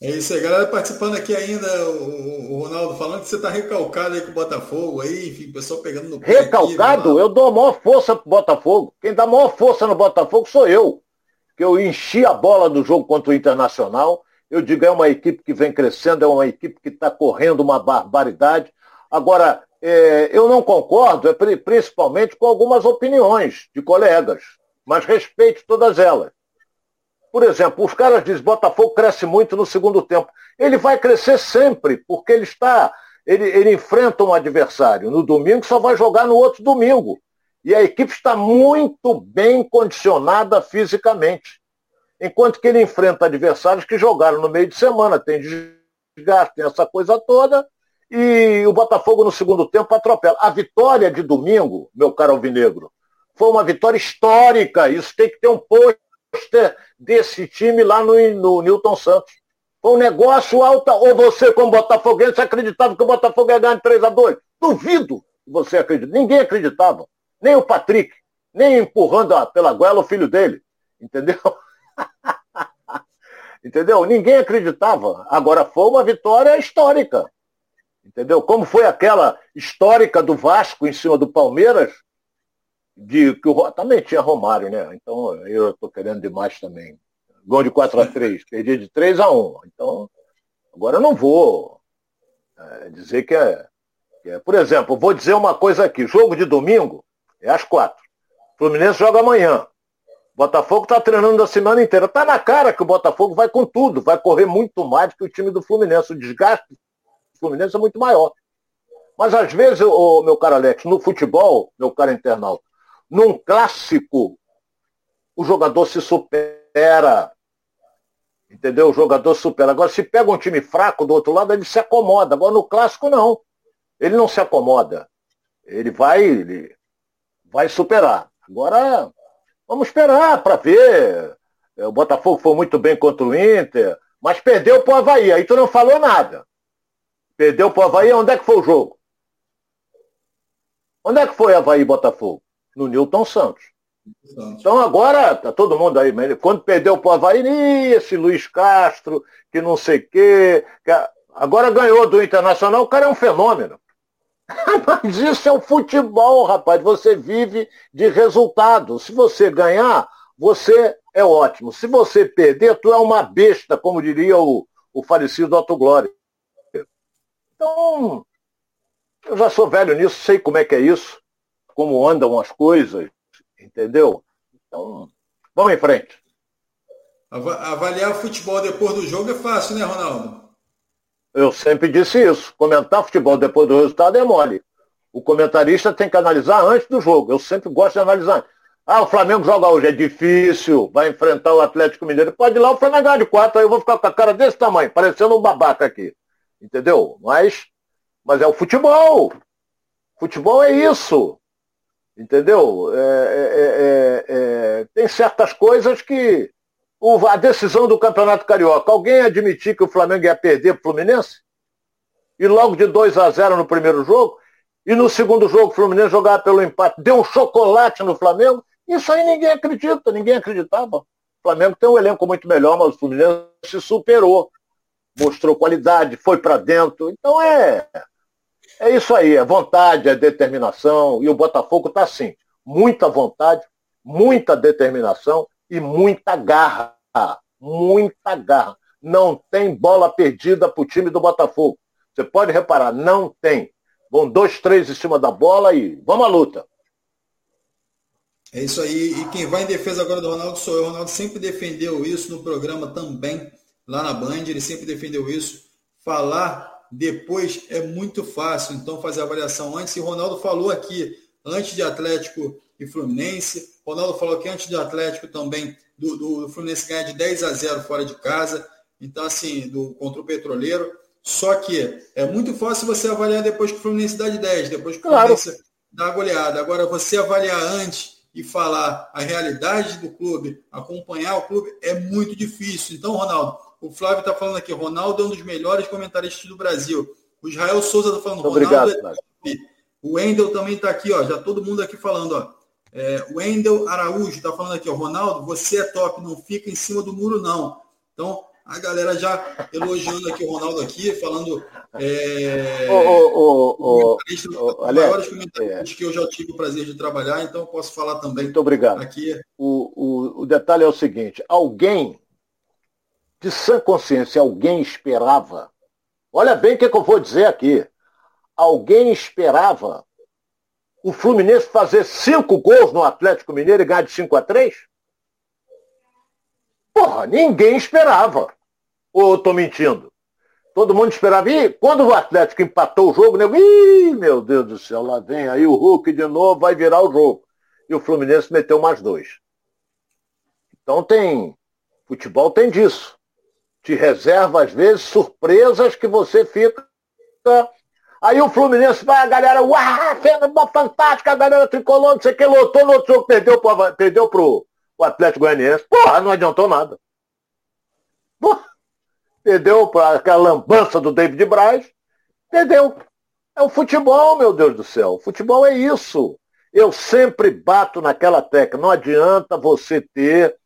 Speaker 1: É isso aí, galera participando aqui ainda, o, o Ronaldo falando que você está recalcado aí com o Botafogo, aí, enfim, o pessoal pegando no
Speaker 2: Recalcado? Aqui, eu dou a maior força pro Botafogo. Quem dá a maior força no Botafogo sou eu. que eu enchi a bola do jogo contra o Internacional. Eu digo, é uma equipe que vem crescendo, é uma equipe que está correndo uma barbaridade. Agora, é, eu não concordo, é, principalmente com algumas opiniões de colegas, mas respeito todas elas. Por exemplo, os caras dizem Botafogo cresce muito no segundo tempo. Ele vai crescer sempre, porque ele está. Ele, ele enfrenta um adversário no domingo, só vai jogar no outro domingo. E a equipe está muito bem condicionada fisicamente. Enquanto que ele enfrenta adversários que jogaram no meio de semana, tem desgaste, tem essa coisa toda, e o Botafogo no segundo tempo atropela. A vitória de domingo, meu caro Alvinegro, foi uma vitória histórica. Isso tem que ter um pôster desse time lá no, no Newton Santos. Foi um negócio alto. Ou você, como botafoguense, acreditava que o Botafogo ia ganhar de 3 a 2 Duvido que você acredita. Ninguém acreditava. Nem o Patrick. Nem empurrando pela goela o filho dele. Entendeu? Entendeu? Ninguém acreditava. Agora foi uma vitória histórica. Entendeu? Como foi aquela histórica do Vasco em cima do Palmeiras, de que o também tinha Romário, né? Então eu estou querendo demais também. Gol de 4 a 3 perdi de 3 a 1 Então, agora eu não vou é, dizer que é, que é. Por exemplo, vou dizer uma coisa aqui. Jogo de domingo é às 4. Fluminense joga amanhã. Botafogo está treinando a semana inteira. Está na cara que o Botafogo vai com tudo, vai correr muito mais do que o time do Fluminense. O desgaste Fluminense é muito maior. Mas às vezes, o meu caro Alex, no futebol, meu caro internauta, num clássico, o jogador se supera. Entendeu? O jogador supera. Agora, se pega um time fraco do outro lado, ele se acomoda. Agora, no clássico, não. Ele não se acomoda. Ele vai, ele vai superar. Agora, vamos esperar para ver. O Botafogo foi muito bem contra o Inter, mas perdeu para o Havaí. Aí tu não falou nada. Perdeu para o Havaí, onde é que foi o jogo? Onde é que foi Havaí Botafogo? No Newton Santos. Santos. Então agora tá todo mundo aí, quando perdeu para o Havaí, esse Luiz Castro, que não sei o quê. Que agora ganhou do Internacional, o cara é um fenômeno. Mas isso é o futebol, rapaz. Você vive de resultado. Se você ganhar, você é ótimo. Se você perder, tu é uma besta, como diria o, o falecido Otto Glória. Então, eu já sou velho nisso, sei como é que é isso, como andam as coisas, entendeu? Então, vamos em frente.
Speaker 1: Avaliar o futebol depois do jogo é fácil, né, Ronaldo?
Speaker 2: Eu sempre disse isso. Comentar futebol depois do resultado é mole. O comentarista tem que analisar antes do jogo. Eu sempre gosto de analisar. Ah, o Flamengo joga hoje, é difícil, vai enfrentar o Atlético Mineiro. Pode ir lá, o Flamengo ganha de quatro, aí eu vou ficar com a cara desse tamanho, parecendo um babaca aqui. Entendeu? Mas, mas é o futebol. Futebol é isso. Entendeu? É, é, é, é, tem certas coisas que. O, a decisão do Campeonato Carioca, alguém admitir que o Flamengo ia perder para o Fluminense? E logo de 2 a 0 no primeiro jogo? E no segundo jogo o Fluminense jogava pelo empate, deu um chocolate no Flamengo? Isso aí ninguém acredita, ninguém acreditava. O Flamengo tem um elenco muito melhor, mas o Fluminense se superou mostrou qualidade, foi para dentro. Então é, é isso aí, é vontade, é determinação. E o Botafogo está assim, muita vontade, muita determinação e muita garra. Muita garra. Não tem bola perdida para o time do Botafogo. Você pode reparar, não tem. Vão dois, três em cima da bola e vamos à luta.
Speaker 1: É isso aí. E quem vai em defesa agora do Ronaldo sou eu. O Ronaldo sempre defendeu isso no programa também lá na Band, ele sempre defendeu isso. Falar depois é muito fácil, então fazer a avaliação antes. E Ronaldo falou aqui, antes de Atlético e Fluminense. Ronaldo falou que antes de Atlético também, do, do Fluminense ganhar de 10 a 0 fora de casa. Então, assim, do, contra o Petroleiro. Só que é muito fácil você avaliar depois que o Fluminense dá de 10, depois que o Fluminense claro. dá a goleada. Agora, você avaliar antes e falar a realidade do clube, acompanhar o clube, é muito difícil. Então, Ronaldo, o Flávio está falando aqui, Ronaldo é um dos melhores comentaristas do Brasil. O Israel Souza está falando,
Speaker 2: Obrigado,
Speaker 1: Ronaldo é O Wendel também está aqui, ó, já todo mundo aqui falando. Ó. É, o Wendel Araújo está falando aqui, ó, Ronaldo, você é top, não fica em cima do muro, não. Então, A galera já elogiando aqui o Ronaldo aqui, falando. É,
Speaker 2: o, o, o,
Speaker 1: maiores comentaristas é. que eu já tive o prazer de trabalhar, então posso falar também.
Speaker 2: Muito obrigado. Aqui. O, o, o detalhe é o seguinte: alguém, de sã consciência, alguém esperava. Olha bem o que, é que eu vou dizer aqui. Alguém esperava o Fluminense fazer cinco gols no Atlético Mineiro e ganhar de 5 a 3? Porra, ninguém esperava. Ou eu tô mentindo? Todo mundo esperava. E quando o Atlético empatou o jogo, nego, ih, meu Deus do céu, lá vem aí o Hulk de novo, vai virar o jogo. E o Fluminense meteu mais dois. Então tem. Futebol tem disso. Te reserva, às vezes, surpresas que você fica Aí o Fluminense vai, a galera, uau, fenda fantástica, a galera tricolor, não sei o que, lotou no outro jogo, perdeu pro, perdeu pro o Atlético Goianiense. Porra, não adiantou nada. Porra, perdeu para aquela lambança do David Braz, perdeu. É o futebol, meu Deus do céu. O futebol é isso. Eu sempre bato naquela tecla. Não adianta você ter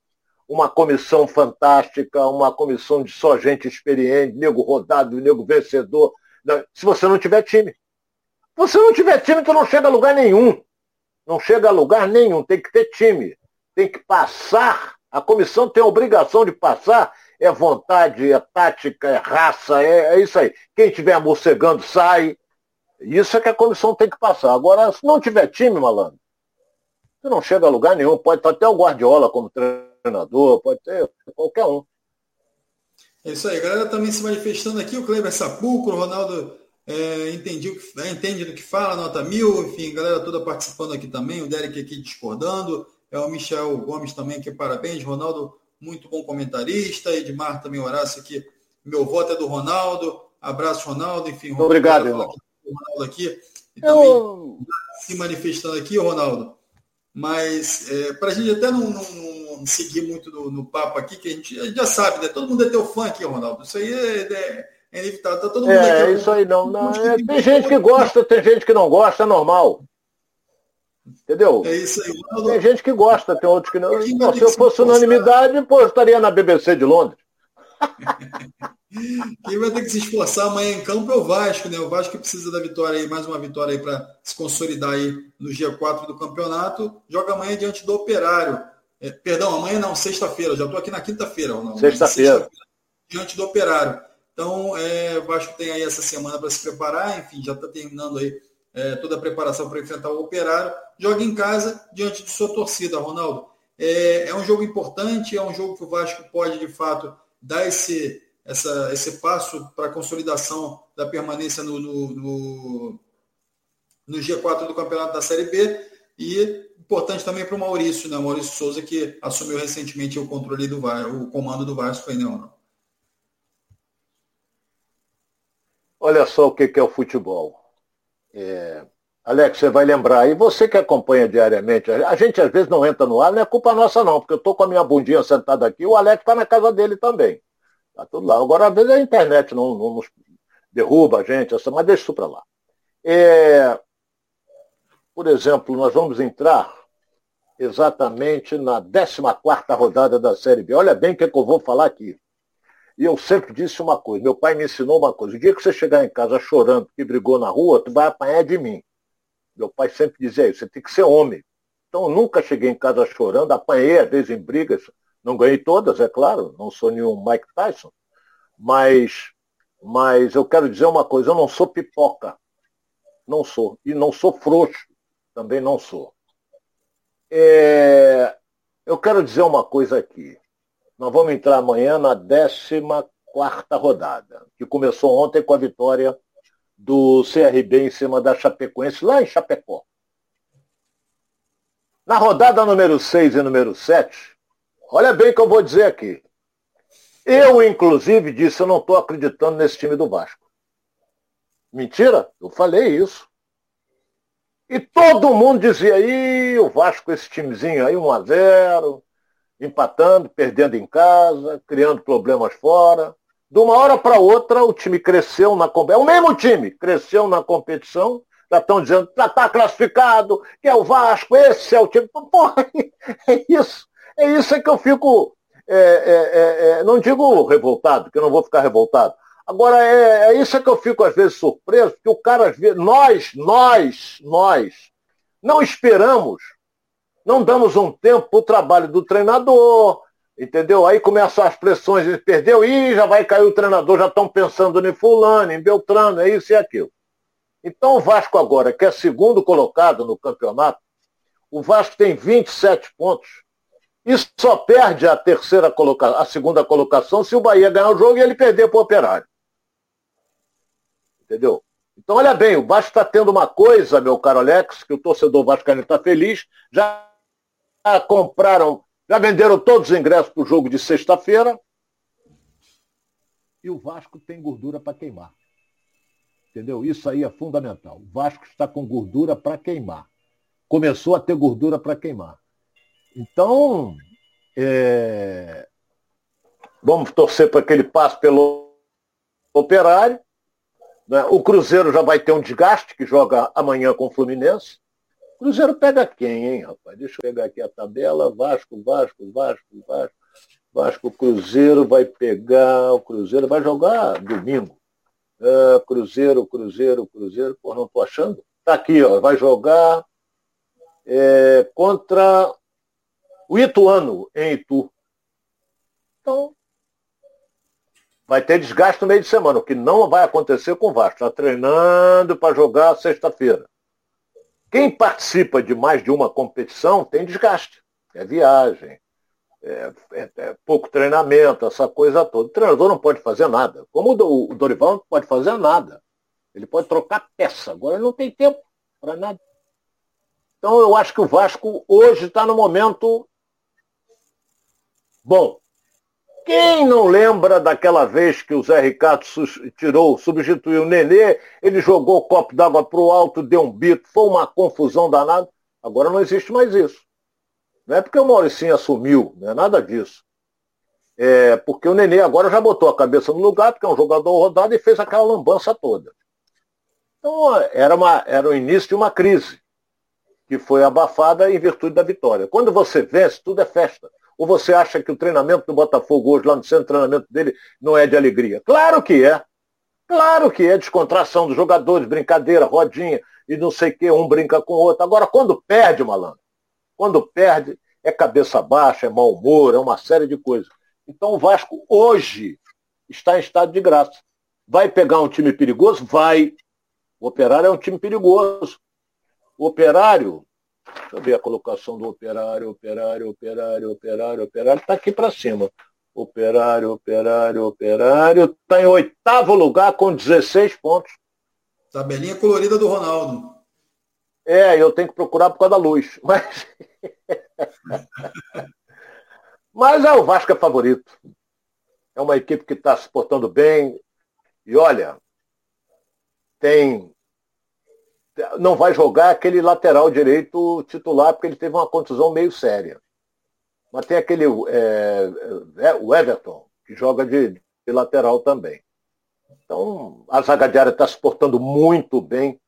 Speaker 2: uma comissão fantástica, uma comissão de só gente experiente, nego rodado, nego vencedor se você não tiver time. Se você não tiver time, tu não chega a lugar nenhum. Não chega a lugar nenhum. Tem que ter time. Tem que passar. A comissão tem a obrigação de passar. É vontade, é tática, é raça, é, é isso aí. Quem estiver morcegando, sai. Isso é que a comissão tem que passar. Agora, se não tiver time, malandro, você não chega a lugar nenhum. Pode estar até o Guardiola como treinador, pode ter qualquer um.
Speaker 1: É isso aí, a galera também se manifestando aqui, o Kleber Sapulcro, o Ronaldo é, entendi o que, é, entende do que fala, nota mil, enfim, a galera toda participando aqui também, o Derek aqui discordando, é o Michel Gomes também aqui, parabéns, Ronaldo, muito bom comentarista, Edmar também, Horácio aqui, meu voto é do Ronaldo, abraço Ronaldo, enfim. Ronaldo,
Speaker 2: Obrigado, irmão.
Speaker 1: Ronaldo aqui, e também Eu... se manifestando aqui, Ronaldo, mas é, para a gente até não, não seguir muito no, no, papo aqui, que a gente, a gente, já sabe, né? Todo mundo é teu fã aqui, Ronaldo. Isso aí é, é, é inevitável. Tá todo mundo
Speaker 2: é, aqui, isso aí não. não é, tem gente que gosta, tem gente que não gosta, é normal. Entendeu?
Speaker 1: É isso aí,
Speaker 2: Ronaldo. Tem gente que gosta, tem outros que não. não se eu fosse unanimidade, pô, eu estaria na BBC de Londres.
Speaker 1: Quem vai ter que se esforçar amanhã em campo é o Vasco, né? O Vasco precisa da vitória aí, mais uma vitória aí para se consolidar aí no dia 4 do campeonato. Joga amanhã diante do Operário. É, perdão, amanhã não, sexta-feira. Já estou aqui na quinta-feira.
Speaker 2: Sexta-feira. Sexta
Speaker 1: diante do operário. Então, é, o Vasco tem aí essa semana para se preparar. Enfim, já está terminando aí é, toda a preparação para enfrentar o operário. Joga em casa diante de sua torcida, Ronaldo. É, é um jogo importante, é um jogo que o Vasco pode, de fato, dar esse, essa, esse passo para a consolidação da permanência no, no, no, no G4 do Campeonato da Série B. E Importante também para o Maurício, né? O Maurício Souza, que assumiu recentemente o controle do o comando do Vasco aí, né, não?
Speaker 2: Olha só o que é o futebol. É... Alex, você vai lembrar, e você que acompanha diariamente, a gente às vezes não entra no ar, não é culpa nossa não, porque eu estou com a minha bundinha sentada aqui, o Alex está na casa dele também. Está tudo lá. Agora, às vezes a internet não, não nos derruba a gente, mas deixa isso para lá. É... Por exemplo, nós vamos entrar exatamente na 14 rodada da Série B. Olha bem o que, é que eu vou falar aqui. E eu sempre disse uma coisa, meu pai me ensinou uma coisa. O dia que você chegar em casa chorando que brigou na rua, tu vai apanhar de mim. Meu pai sempre dizia isso, você tem que ser homem. Então eu nunca cheguei em casa chorando, apanhei às vezes em brigas, não ganhei todas, é claro, não sou nenhum Mike Tyson, mas, mas eu quero dizer uma coisa, eu não sou pipoca. Não sou. E não sou frouxo. Também não sou. É, eu quero dizer uma coisa aqui. Nós vamos entrar amanhã na 14 rodada, que começou ontem com a vitória do CRB em cima da Chapecoense, lá em Chapecó. Na rodada número 6 e número 7, olha bem o que eu vou dizer aqui. Eu, inclusive, disse, eu não estou acreditando nesse time do Vasco. Mentira? Eu falei isso. E todo mundo dizia, aí o Vasco, esse timezinho aí, 1x0, empatando, perdendo em casa, criando problemas fora. De uma hora para outra, o time cresceu na competição. É o mesmo time, cresceu na competição. Já estão dizendo, já está classificado, que é o Vasco, esse é o time. Porra, é isso. É isso é que eu fico. é, é, é, não digo revoltado, que eu não vou ficar revoltado. Agora, é, é isso que eu fico às vezes surpreso, que o cara, às vezes, nós, nós, nós, não esperamos, não damos um tempo para o trabalho do treinador, entendeu? Aí começam as pressões, ele perdeu, e já vai cair o treinador, já estão pensando em fulano, em Beltrano, é isso e aquilo. Então o Vasco agora, que é segundo colocado no campeonato, o Vasco tem 27 pontos e só perde a terceira colocação, a segunda colocação se o Bahia ganhar o jogo e ele perder para o Operário. Entendeu? Então, olha bem, o Vasco está tendo uma coisa, meu caro Alex, que o torcedor vascaíno está feliz. Já compraram, já venderam todos os ingressos para o jogo de sexta-feira. E o Vasco tem gordura para queimar. Entendeu? Isso aí é fundamental. O Vasco está com gordura para queimar. Começou a ter gordura para queimar. Então, é... vamos torcer para que ele passe pelo operário. Né? O Cruzeiro já vai ter um desgaste, que joga amanhã com o Fluminense. O Cruzeiro pega quem, hein, rapaz? Deixa eu pegar aqui a tabela. Vasco, Vasco, Vasco, Vasco. Vasco, Cruzeiro vai pegar. O Cruzeiro vai jogar domingo. Uh, cruzeiro, Cruzeiro, Cruzeiro, pô, não estou achando. Está aqui, ó, vai jogar é, contra o Ituano, em Itu. Então, vai ter desgaste no meio de semana, o que não vai acontecer com o Vasco. Está treinando para jogar sexta-feira. Quem participa de mais de uma competição tem desgaste. É viagem, é, é, é, pouco treinamento, essa coisa toda. O treinador não pode fazer nada. Como o, Dorival não pode fazer nada. Ele pode trocar peça. Agora ele não tem tempo para nada. Então eu acho que o Vasco hoje está no momento bom. Quem não lembra daquela vez que o Zé Ricardo tirou, substituiu o Nenê, ele jogou o copo d'água para o alto, deu um bito, foi uma confusão danada. Agora não existe mais isso. Não é porque o Mauricinho assumiu, não é nada disso. É porque o Nenê agora já botou a cabeça no lugar, porque é um jogador rodado e fez aquela lambança toda. Então era, uma, era o início de uma crise, que foi abafada em virtude da vitória. Quando você vence, tudo é festa. Ou você acha que o treinamento do Botafogo hoje, lá no centro de treinamento dele, não é de alegria? Claro que é. Claro que é descontração dos jogadores, brincadeira, rodinha e não sei o que, um brinca com o outro. Agora, quando perde, malandro, quando perde, é cabeça baixa, é mau humor, é uma série de coisas. Então o Vasco hoje está em estado de graça. Vai pegar um time perigoso? Vai. O Operário é um time perigoso. O Operário, deixa eu ver a colocação do Operário, Operário, Operário, Operário, Operário, está aqui para cima. Operário, Operário, Operário, está em oitavo lugar com 16 pontos.
Speaker 1: Tabelinha colorida do Ronaldo.
Speaker 2: É, eu tenho que procurar por causa da luz. Mas, Mas é o Vasco é favorito. É uma equipe que está se portando bem. E olha, tem. Não vai jogar aquele lateral direito titular, porque ele teve uma contusão meio séria. Mas tem aquele. É, é, o Everton, que joga de, de lateral também. Então, a zaga diária está se portando muito bem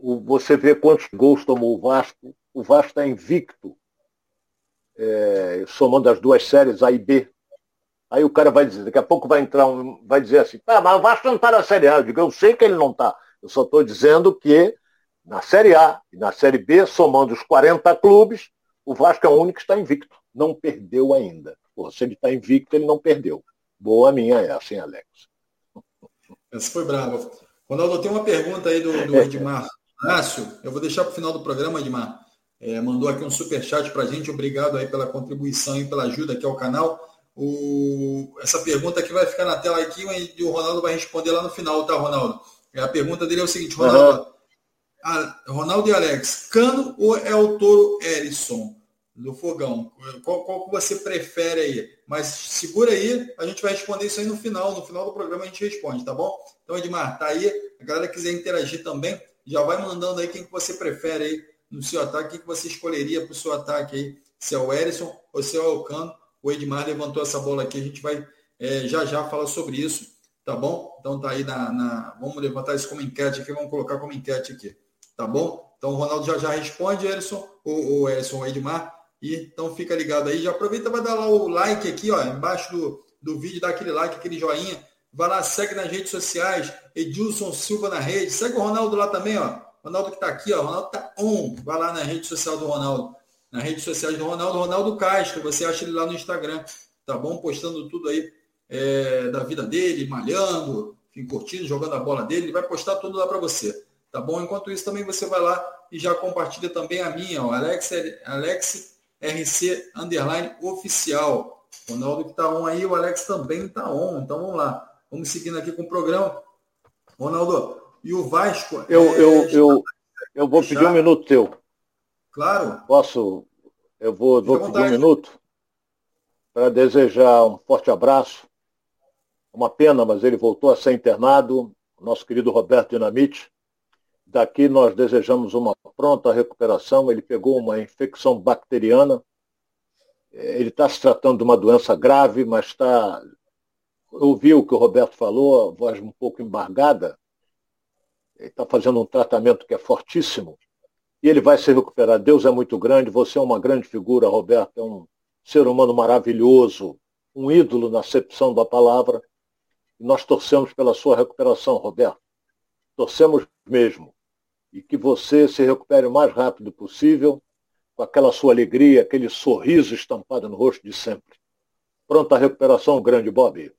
Speaker 2: você vê quantos gols tomou o Vasco. O Vasco está invicto, é, somando as duas séries A e B. Aí o cara vai dizer, daqui a pouco vai entrar um, vai dizer assim, ah, mas o Vasco não está na Série A. Eu digo, eu sei que ele não está. Eu só estou dizendo que na Série A e na Série B, somando os 40 clubes, o Vasco é o único que está invicto. Não perdeu ainda. Pô, se ele está invicto, ele não perdeu. Boa minha essa, hein, Alex?
Speaker 1: Essa foi brava. Ronaldo, tem uma pergunta aí do, do Edmar Inácio, eu vou deixar para o final do programa, Edmar. É, mandou aqui um super chat para a gente. Obrigado aí pela contribuição e pela ajuda aqui ao canal. O, essa pergunta aqui vai ficar na tela aqui e o Ronaldo vai responder lá no final, tá, Ronaldo? É, a pergunta dele é o seguinte, Ronaldo. Uhum. A, Ronaldo e Alex, Cano ou é o Toro Erisson do Fogão? Qual, qual que você prefere aí? Mas segura aí, a gente vai responder isso aí no final. No final do programa a gente responde, tá bom? Então, Edmar, tá aí. A galera quiser interagir também, já vai mandando aí quem que você prefere aí no seu ataque, quem que você escolheria para o seu ataque aí, se é o Erisson ou se é o Alcano. O Edmar levantou essa bola aqui, a gente vai é, já já falar sobre isso, tá bom? Então tá aí na, na, Vamos levantar isso como enquete aqui, vamos colocar como enquete aqui, tá bom? Então o Ronaldo já já responde, Erisson, o, o Erisson, o Edmar, E, então fica ligado aí. Já aproveita vai dar lá o like aqui, ó, embaixo do, do vídeo, dá aquele like, aquele joinha. Vai lá, segue nas redes sociais, Edilson Silva na rede. Segue o Ronaldo lá também, ó. Ronaldo que tá aqui, ó. Ronaldo tá on. Vai lá na rede social do Ronaldo. Na rede social do Ronaldo, Ronaldo Castro. Você acha ele lá no Instagram. Tá bom? Postando tudo aí é, da vida dele, malhando, enfim, curtindo, jogando a bola dele. Ele vai postar tudo lá para você. Tá bom? Enquanto isso, também você vai lá e já compartilha também a minha, ó, Alex, Alex RC Underline Oficial. Ronaldo que está on aí, o Alex também está on. Então vamos lá. Vamos seguindo aqui com o programa. Ronaldo, e o Vasco.
Speaker 2: Eu, é, eu, eu, eu vou pedir um minuto teu.
Speaker 1: Claro.
Speaker 2: Posso? Eu vou, vou pedir um minuto para desejar um forte abraço. Uma pena, mas ele voltou a ser internado. Nosso querido Roberto Dinamite. Daqui nós desejamos uma pronta recuperação. Ele pegou uma infecção bacteriana. Ele está se tratando de uma doença grave, mas está. Ouvi o que o Roberto falou, a voz um pouco embargada. Ele está fazendo um tratamento que é fortíssimo. E ele vai se recuperar. Deus é muito grande, você é uma grande figura, Roberto, é um ser humano maravilhoso, um ídolo na acepção da palavra. E nós torcemos pela sua recuperação, Roberto. Torcemos mesmo. E que você se recupere o mais rápido possível, com aquela sua alegria, aquele sorriso estampado no rosto de sempre. Pronta recuperação, grande Bob.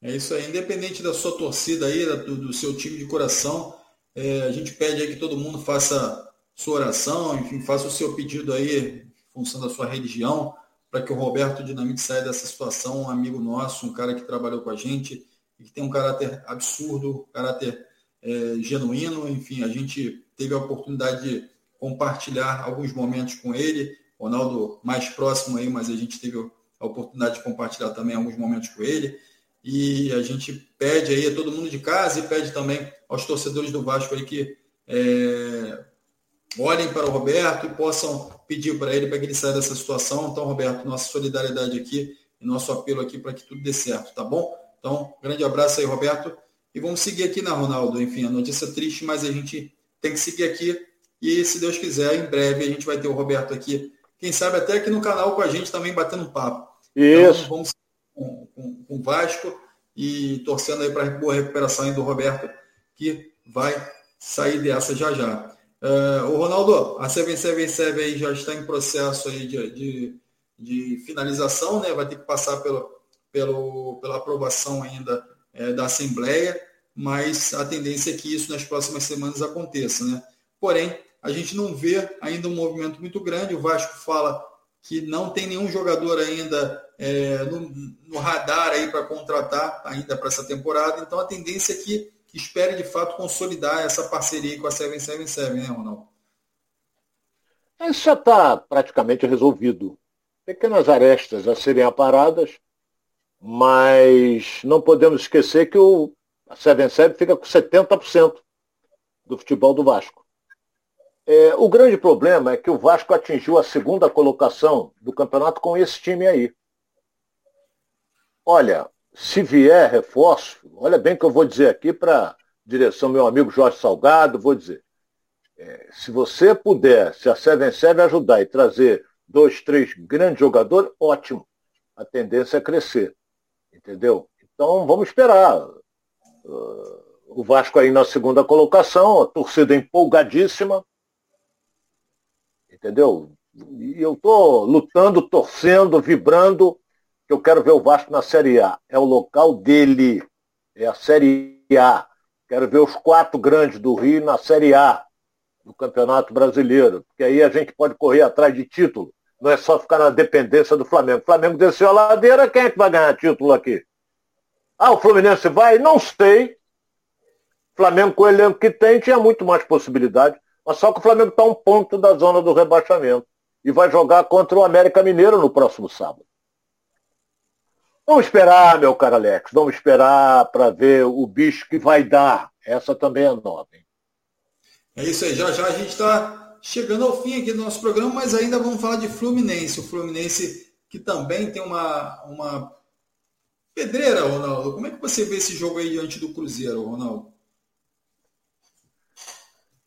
Speaker 1: É isso aí, independente da sua torcida aí, do, do seu time de coração, é, a gente pede aí que todo mundo faça sua oração, enfim, faça o seu pedido aí, em função da sua religião, para que o Roberto Dinamite saia dessa situação, um amigo nosso, um cara que trabalhou com a gente e que tem um caráter absurdo, caráter é, genuíno, enfim, a gente teve a oportunidade de compartilhar alguns momentos com ele, Ronaldo mais próximo aí, mas a gente teve a oportunidade de compartilhar também alguns momentos com ele. E a gente pede aí a todo mundo de casa e pede também aos torcedores do Vasco aí que é, olhem para o Roberto e possam pedir para ele para que ele saia dessa situação. Então, Roberto, nossa solidariedade aqui e nosso apelo aqui para que tudo dê certo, tá bom? Então, grande abraço aí, Roberto. E vamos seguir aqui na Ronaldo. Enfim, a notícia triste, mas a gente tem que seguir aqui. E se Deus quiser, em breve a gente vai ter o Roberto aqui. Quem sabe até aqui no canal com a gente também batendo papo.
Speaker 2: Isso. Então,
Speaker 1: vamos com, com, com o Vasco e torcendo aí para a boa recuperação do Roberto, que vai sair dessa já já. Uh, o Ronaldo, a 777 aí já está em processo aí de, de, de, finalização, né? vai ter que passar pelo, pelo, pela aprovação ainda é, da Assembleia, mas a tendência é que isso nas próximas semanas aconteça. Né? Porém, a gente não vê ainda um movimento muito grande, o Vasco fala que não tem nenhum jogador ainda é, no, no, radar aí para contratar ainda para essa temporada. Então a tendência é que, que espere de fato consolidar essa parceria com a 777, né, Ronaldo?
Speaker 2: Isso já está praticamente resolvido. Pequenas arestas a serem aparadas, mas não podemos esquecer que o, a 77 fica com 70% do futebol do Vasco. É, o grande problema é que o Vasco atingiu a segunda colocação do campeonato com esse time aí. Olha, se vier reforço, olha bem que eu vou dizer aqui para direção meu amigo Jorge Salgado, vou dizer. É, se você puder, se a Seven Seven ajudar e trazer dois, três grandes jogadores, ótimo. A tendência é crescer. Entendeu? Então vamos esperar. Uh, o Vasco aí na segunda colocação, a torcida empolgadíssima. Entendeu? E eu estou lutando, torcendo, vibrando que eu quero ver o Vasco na Série A. É o local dele. É a Série A. Quero ver os quatro grandes do Rio na Série A do Campeonato Brasileiro. Porque aí a gente pode correr atrás de título. Não é só ficar na dependência do Flamengo. O Flamengo desceu a ladeira, quem é que vai ganhar título aqui? Ah, o Fluminense vai? Não sei. Flamengo com o elenco que tem tinha muito mais possibilidade. Mas só que o Flamengo está um ponto da zona do rebaixamento. E vai jogar contra o América Mineiro no próximo sábado. Vamos esperar, meu caro Alex, vamos esperar para ver o bicho que vai dar. Essa também é nova. Hein?
Speaker 1: É isso aí, já já a gente está chegando ao fim aqui do nosso programa, mas ainda vamos falar de Fluminense. O Fluminense que também tem uma, uma pedreira, Ronaldo. Como é que você vê esse jogo aí diante do Cruzeiro, Ronaldo?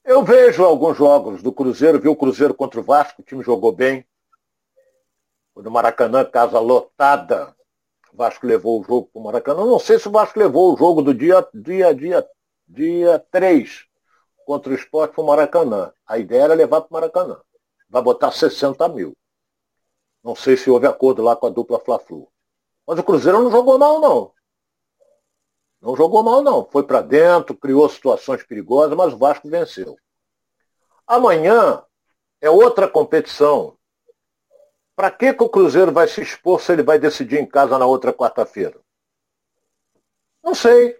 Speaker 2: Eu vejo alguns jogos do Cruzeiro, vi o Cruzeiro contra o Vasco, o time jogou bem. No Maracanã, casa lotada. O Vasco levou o jogo para o Maracanã. Não sei se o Vasco levou o jogo do dia, dia, dia, dia 3 contra o esporte para o Maracanã. A ideia era levar para o Maracanã. Vai botar 60 mil. Não sei se houve acordo lá com a dupla Fla-Flu. Mas o Cruzeiro não jogou mal, não. Não jogou mal, não. Foi para dentro, criou situações perigosas, mas o Vasco venceu. Amanhã é outra competição. Para que, que o Cruzeiro vai se expor se ele vai decidir em casa na outra quarta-feira? Não sei.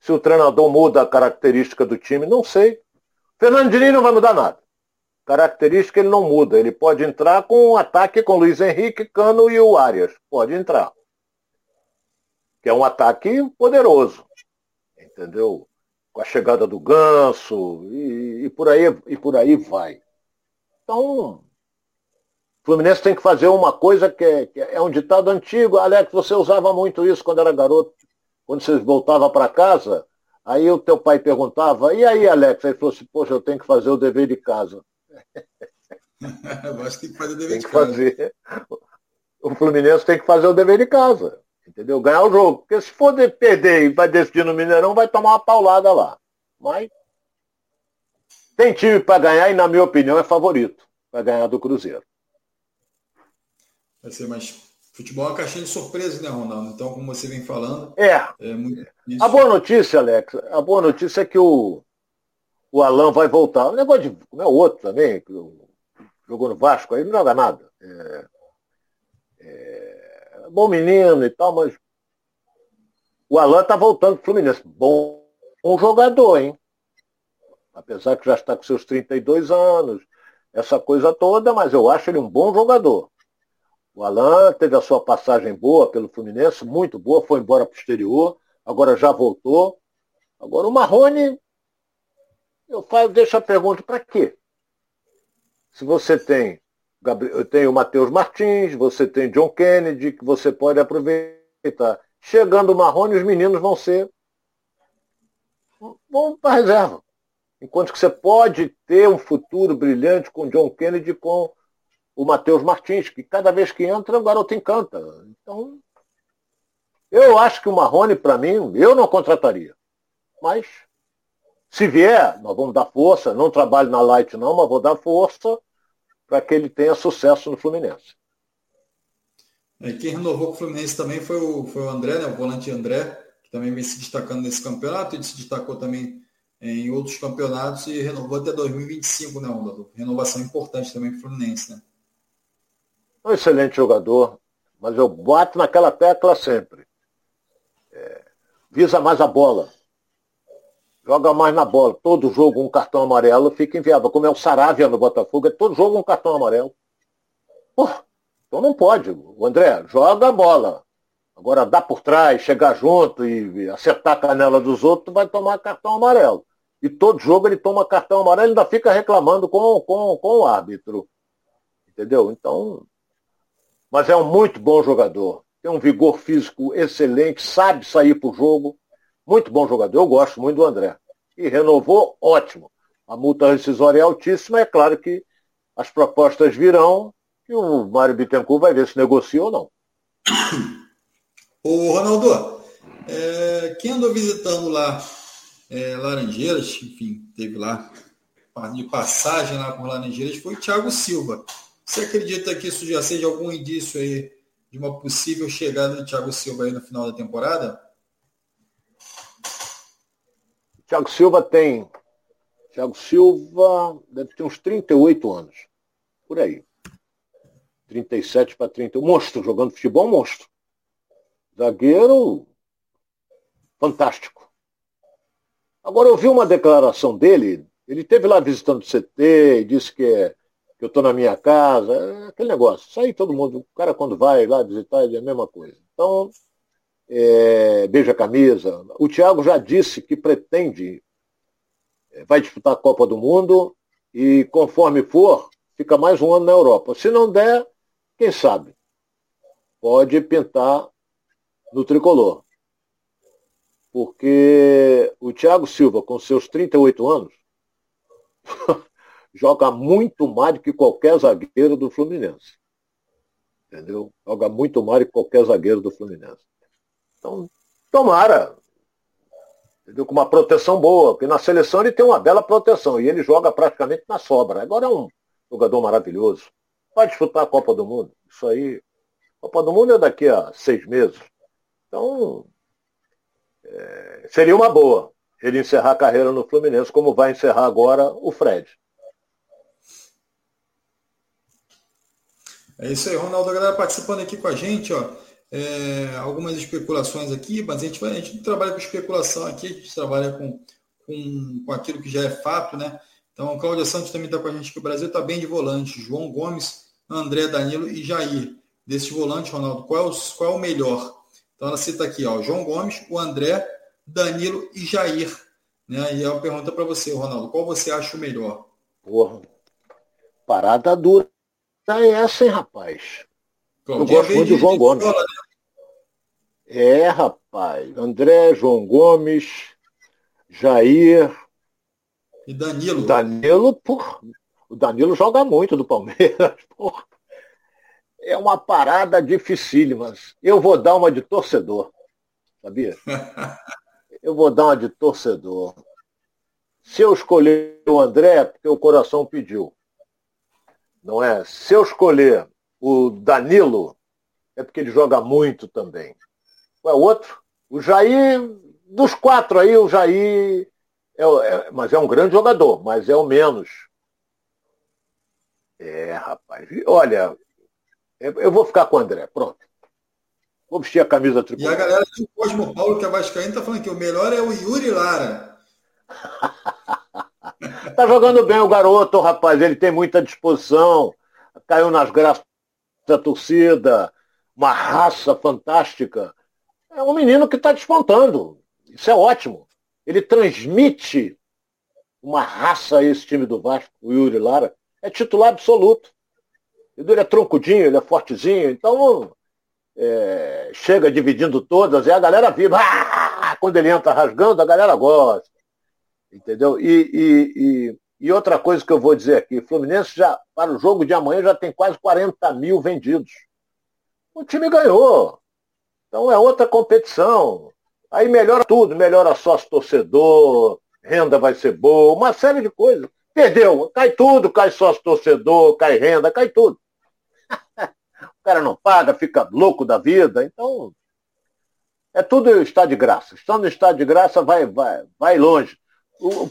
Speaker 2: Se o treinador muda a característica do time, não sei. Fernando Diniz não vai mudar nada. Característica ele não muda. Ele pode entrar com um ataque com Luiz Henrique, Cano e o Arias. Pode entrar. Que é um ataque poderoso. Entendeu? Com a chegada do Ganso e, e por, aí, e por aí vai. Então, Fluminense tem que fazer uma coisa que é, que é, um ditado antigo. Alex, você usava muito isso quando era garoto. Quando você voltava para casa, aí o teu pai perguntava, e aí, Alex? Aí ele falou assim, poxa, eu tenho que fazer o dever de casa.
Speaker 1: eu acho que tem que fazer o dever
Speaker 2: tem
Speaker 1: de
Speaker 2: casa. Fazer. O Fluminense tem que fazer o dever de casa. Entendeu? Ganhar o jogo. Porque se for de perder e vai decidir no Mineirão, vai tomar uma paulada lá. Mas tem time para ganhar e, na minha opinião, é favorito para ganhar do Cruzeiro.
Speaker 1: Vai ser mais. Futebol é uma caixinha de surpresa, né, Ronaldo? Então, como você vem falando.
Speaker 2: É. é muito a boa notícia, Alex, a boa notícia é que o, o Alan vai voltar. O negócio de. Como é o outro também, que jogou no Vasco, aí não joga nada. É, é, bom menino e tal, mas. O Alan tá voltando pro Fluminense. Bom, bom jogador, hein? Apesar que já está com seus 32 anos, essa coisa toda, mas eu acho ele um bom jogador. O Alain teve a sua passagem boa pelo Fluminense, muito boa, foi embora para o exterior, agora já voltou. Agora o Marrone, eu faço, deixo a pergunta, para quê? Se você tem, eu tenho o Matheus Martins, você tem John Kennedy, que você pode aproveitar. Chegando o Marrone, os meninos vão ser. vão para a reserva. Enquanto que você pode ter um futuro brilhante com John Kennedy com o Matheus Martins, que cada vez que entra o garoto encanta. Então, eu acho que o Marrone, para mim, eu não contrataria. Mas, se vier, nós vamos dar força. Não trabalho na Light não, mas vou dar força para que ele tenha sucesso no Fluminense.
Speaker 1: E quem renovou com o Fluminense também foi o, foi o André, né, o volante André, que também vem se destacando nesse campeonato. Ele se destacou também em outros campeonatos e renovou até 2025, né, Onda? Renovação importante também para o Fluminense, né?
Speaker 2: Um excelente jogador, mas eu bato naquela tecla sempre. É, visa mais a bola. Joga mais na bola. Todo jogo um cartão amarelo fica inviável. Como é o Saravia no Botafogo, é todo jogo um cartão amarelo. Então não pode. O André, joga a bola. Agora dá por trás, chegar junto e acertar a canela dos outros, vai tomar cartão amarelo. E todo jogo ele toma cartão amarelo e ainda fica reclamando com, com, com o árbitro. Entendeu? Então, mas é um muito bom jogador. Tem um vigor físico excelente, sabe sair para o jogo. Muito bom jogador. Eu gosto muito do André. E renovou, ótimo. A multa rescisória é altíssima, é claro que as propostas virão e o Mário Bittencourt vai ver se negocia ou não.
Speaker 1: Ô, Ronaldo, é, quem andou visitando lá é, Laranjeiras, enfim, teve lá de passagem lá por Laranjeiras, foi o Thiago Silva. Você acredita que isso já seja algum indício aí de uma possível chegada do Thiago Silva aí no final da temporada?
Speaker 2: Thiago Silva tem. Thiago Silva deve ter uns 38 anos. Por aí. 37 para 30. Monstro, jogando futebol, monstro. Zagueiro fantástico. Agora eu vi uma declaração dele, ele teve lá visitando o CT, disse que é que eu estou na minha casa, é aquele negócio. Aí todo mundo, o cara quando vai lá visitar, é a mesma coisa. Então, é, beija a camisa. O Thiago já disse que pretende, é, vai disputar a Copa do Mundo e conforme for, fica mais um ano na Europa. Se não der, quem sabe? Pode pintar no tricolor. Porque o Thiago Silva, com seus 38 anos, joga muito mais do que qualquer zagueiro do Fluminense. Entendeu? Joga muito mais do que qualquer zagueiro do Fluminense. Então, tomara. Entendeu? Com uma proteção boa, porque na seleção ele tem uma bela proteção e ele joga praticamente na sobra. Agora é um jogador maravilhoso. Vai disputar a Copa do Mundo. Isso aí. Copa do Mundo é daqui a seis meses. Então, é, seria uma boa ele encerrar a carreira no Fluminense, como vai encerrar agora o Fred.
Speaker 1: É isso aí, Ronaldo. Galera participando aqui com a gente, ó. É, algumas especulações aqui, mas a gente, a gente não trabalha com especulação aqui, a gente trabalha com, com, com aquilo que já é fato, né? Então, o Cláudio Santos também está com a gente aqui. O Brasil está bem de volante. João Gomes, André Danilo e Jair. Desses volantes, Ronaldo, qual é o, qual é o melhor? Então, ela cita aqui, ó, João Gomes, o André, Danilo e Jair. Né? E ela pergunta para você, Ronaldo, qual você acha o melhor?
Speaker 2: Porra, parada dura é essa, hein, rapaz? Eu gosto muito do João Gomes. Né? É, rapaz. André, João Gomes, Jair.
Speaker 1: E Danilo.
Speaker 2: Danilo, porra. O Danilo joga muito do Palmeiras, porra. É uma parada dificílima. Eu vou dar uma de torcedor. Sabia? eu vou dar uma de torcedor. Se eu escolher o André, porque o coração pediu. Não é? Se eu escolher o Danilo, é porque ele joga muito também. É o outro? O Jair, dos quatro aí, o Jair, é, é, mas é um grande jogador, mas é o menos. É, rapaz. Olha, eu vou ficar com o André, pronto. Vou vestir a camisa
Speaker 1: tricolor. E a galera do Cosmo Paulo, que é vascaíno, tá falando que o melhor é o Yuri Lara.
Speaker 2: tá jogando bem o garoto, rapaz. Ele tem muita disposição. Caiu nas graças da torcida. Uma raça fantástica. É um menino que está despontando. Isso é ótimo. Ele transmite uma raça a esse time do Vasco, o Yuri Lara. É titular absoluto. Ele é troncudinho, ele é fortezinho. Então, é, chega dividindo todas e a galera vibra. Ah! Quando ele entra rasgando, a galera gosta. Entendeu? E, e, e, e, outra coisa que eu vou dizer aqui, Fluminense já, para o jogo de amanhã, já tem quase 40 mil vendidos. O time ganhou. Então é outra competição. Aí melhora tudo, melhora sócio torcedor, renda vai ser boa, uma série de coisas. Perdeu, cai tudo, cai sócio torcedor, cai renda, cai tudo cara não paga, fica louco da vida. Então, é tudo está de graça. Estando estado de graça, vai, vai, vai longe.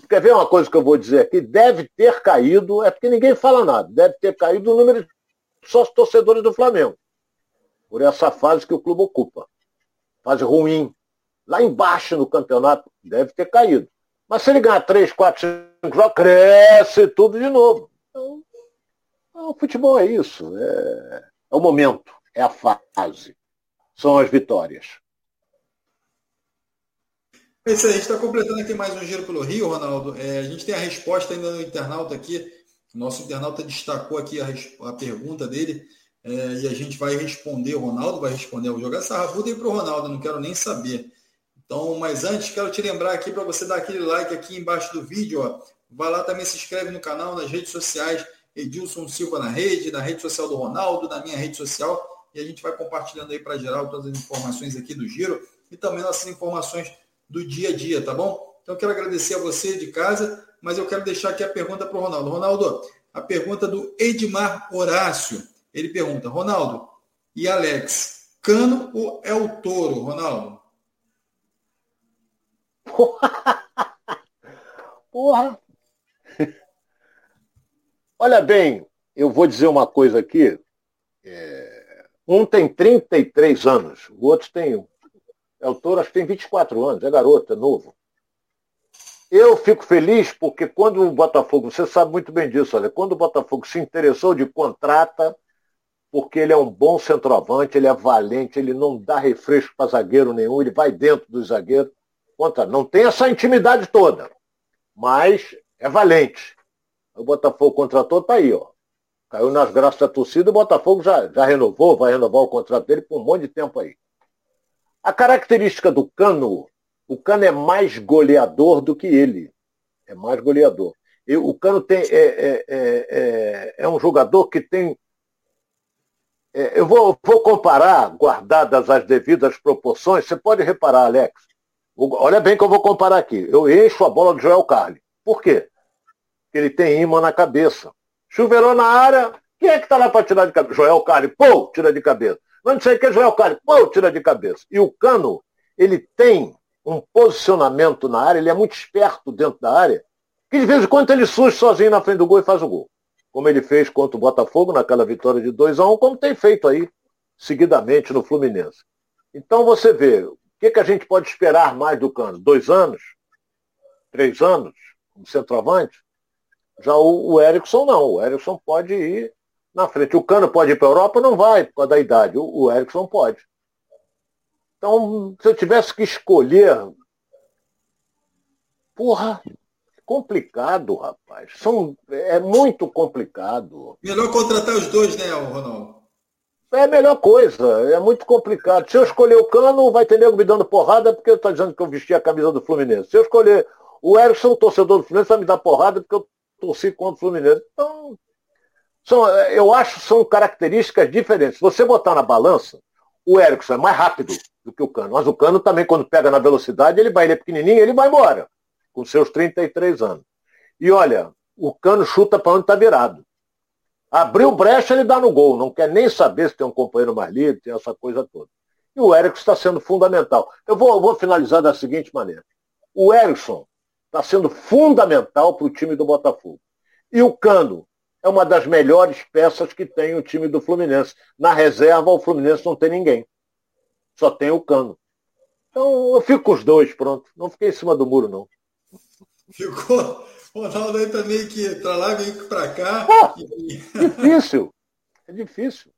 Speaker 2: Quer ver uma coisa que eu vou dizer aqui? Deve ter caído, é porque ninguém fala nada, deve ter caído o número de sócios torcedores do Flamengo. Por essa fase que o clube ocupa. Fase ruim. Lá embaixo no campeonato, deve ter caído. Mas se ele ganhar 3, 4, 5 jogos, cresce tudo de novo. Então, o futebol é isso. É, é o momento, é a fase. São as vitórias.
Speaker 1: É isso aí, a gente está completando aqui mais um giro pelo Rio, Ronaldo. É, a gente tem a resposta ainda no internauta aqui. Nosso internauta destacou aqui a, a pergunta dele é, e a gente vai responder. O Ronaldo vai responder. Eu vou jogar essa rabuda aí para o Ronaldo, não quero nem saber. Então, mas antes, quero te lembrar aqui para você dar aquele like aqui embaixo do vídeo. Ó. Vai lá também, se inscreve no canal, nas redes sociais. Edilson Silva na rede, na rede social do Ronaldo, na minha rede social, e a gente vai compartilhando aí para geral todas as informações aqui do Giro e também nossas informações do dia a dia, tá bom? Então quero agradecer a você de casa, mas eu quero deixar aqui a pergunta para o Ronaldo. Ronaldo, a pergunta do Edmar Horácio. Ele pergunta, Ronaldo e Alex, Cano ou é o touro, Ronaldo?
Speaker 2: Porra! Porra! Olha bem, eu vou dizer uma coisa aqui. É... Um tem 33 anos, o outro tem. É o Toro, acho que tem 24 anos, é garoto, é novo. Eu fico feliz porque quando o Botafogo, você sabe muito bem disso, olha, quando o Botafogo se interessou de contrata, porque ele é um bom centroavante, ele é valente, ele não dá refresco para zagueiro nenhum, ele vai dentro do zagueiro. Conta, não tem essa intimidade toda, mas é valente. O Botafogo contratou, tá aí, ó. Caiu nas graças da torcida, o Botafogo já, já renovou, vai renovar o contrato dele por um monte de tempo aí. A característica do Cano, o Cano é mais goleador do que ele. É mais goleador. E o Cano tem, é, é, é, é um jogador que tem. eu vou, vou comparar, guardadas as devidas proporções, você pode reparar, Alex. Olha bem que eu vou comparar aqui. Eu encho a bola do Joel Carli. Por quê? Porque ele tem imã na cabeça. Chuveirou na área, quem é que está lá para tirar de cabeça? Joel Carli, pô, tira de cabeça. Não sei que é Joel Carli, pô, tira de cabeça. E o Cano, ele tem um posicionamento na área, ele é muito esperto dentro da área, que de vez em quando ele surge sozinho na frente do gol e faz o gol. Como ele fez contra o Botafogo naquela vitória de 2 a 1 um, como tem feito aí seguidamente no Fluminense. Então você vê, o que, que a gente pode esperar mais do Cano? Dois anos? Três anos? Como centroavante? Já o, o Erickson não. O Erickson pode ir na frente. O Cano pode ir para a Europa? Não vai, por causa da idade. O, o Erickson pode. Então, se eu tivesse que escolher. Porra, complicado, rapaz. São, é muito complicado.
Speaker 1: Melhor contratar os dois, né, Ronaldo?
Speaker 2: É a melhor coisa, é muito complicado. Se eu escolher o Cano, vai ter nego me dando porrada porque eu estou dizendo que eu vesti a camisa do Fluminense. Se eu escolher o Erickson, o torcedor do Fluminense, vai me dar porrada porque eu torci contra o Fluminense. Então, são, eu acho que são características diferentes. Se você botar na balança, o Erickson é mais rápido do que o Cano. Mas o Cano também, quando pega na velocidade, ele vai, ele é pequenininho, ele vai embora, com seus 33 anos. E olha, o Cano chuta para onde está virado. Abriu brecha, ele dá no gol. Não quer nem saber se tem um companheiro mais livre, tem essa coisa toda. E o Erickson está sendo fundamental. Eu vou, vou finalizar da seguinte maneira. O Erickson está sendo fundamental para o time do Botafogo. E o Cano é uma das melhores peças que tem o time do Fluminense. Na reserva, o Fluminense não tem ninguém. Só tem o Cano. Então, eu fico com os dois, pronto. Não fiquei em cima do muro, não.
Speaker 1: Ficou. O Ronaldo aí também que para lá, vem para cá.
Speaker 2: e... Difícil. É difícil.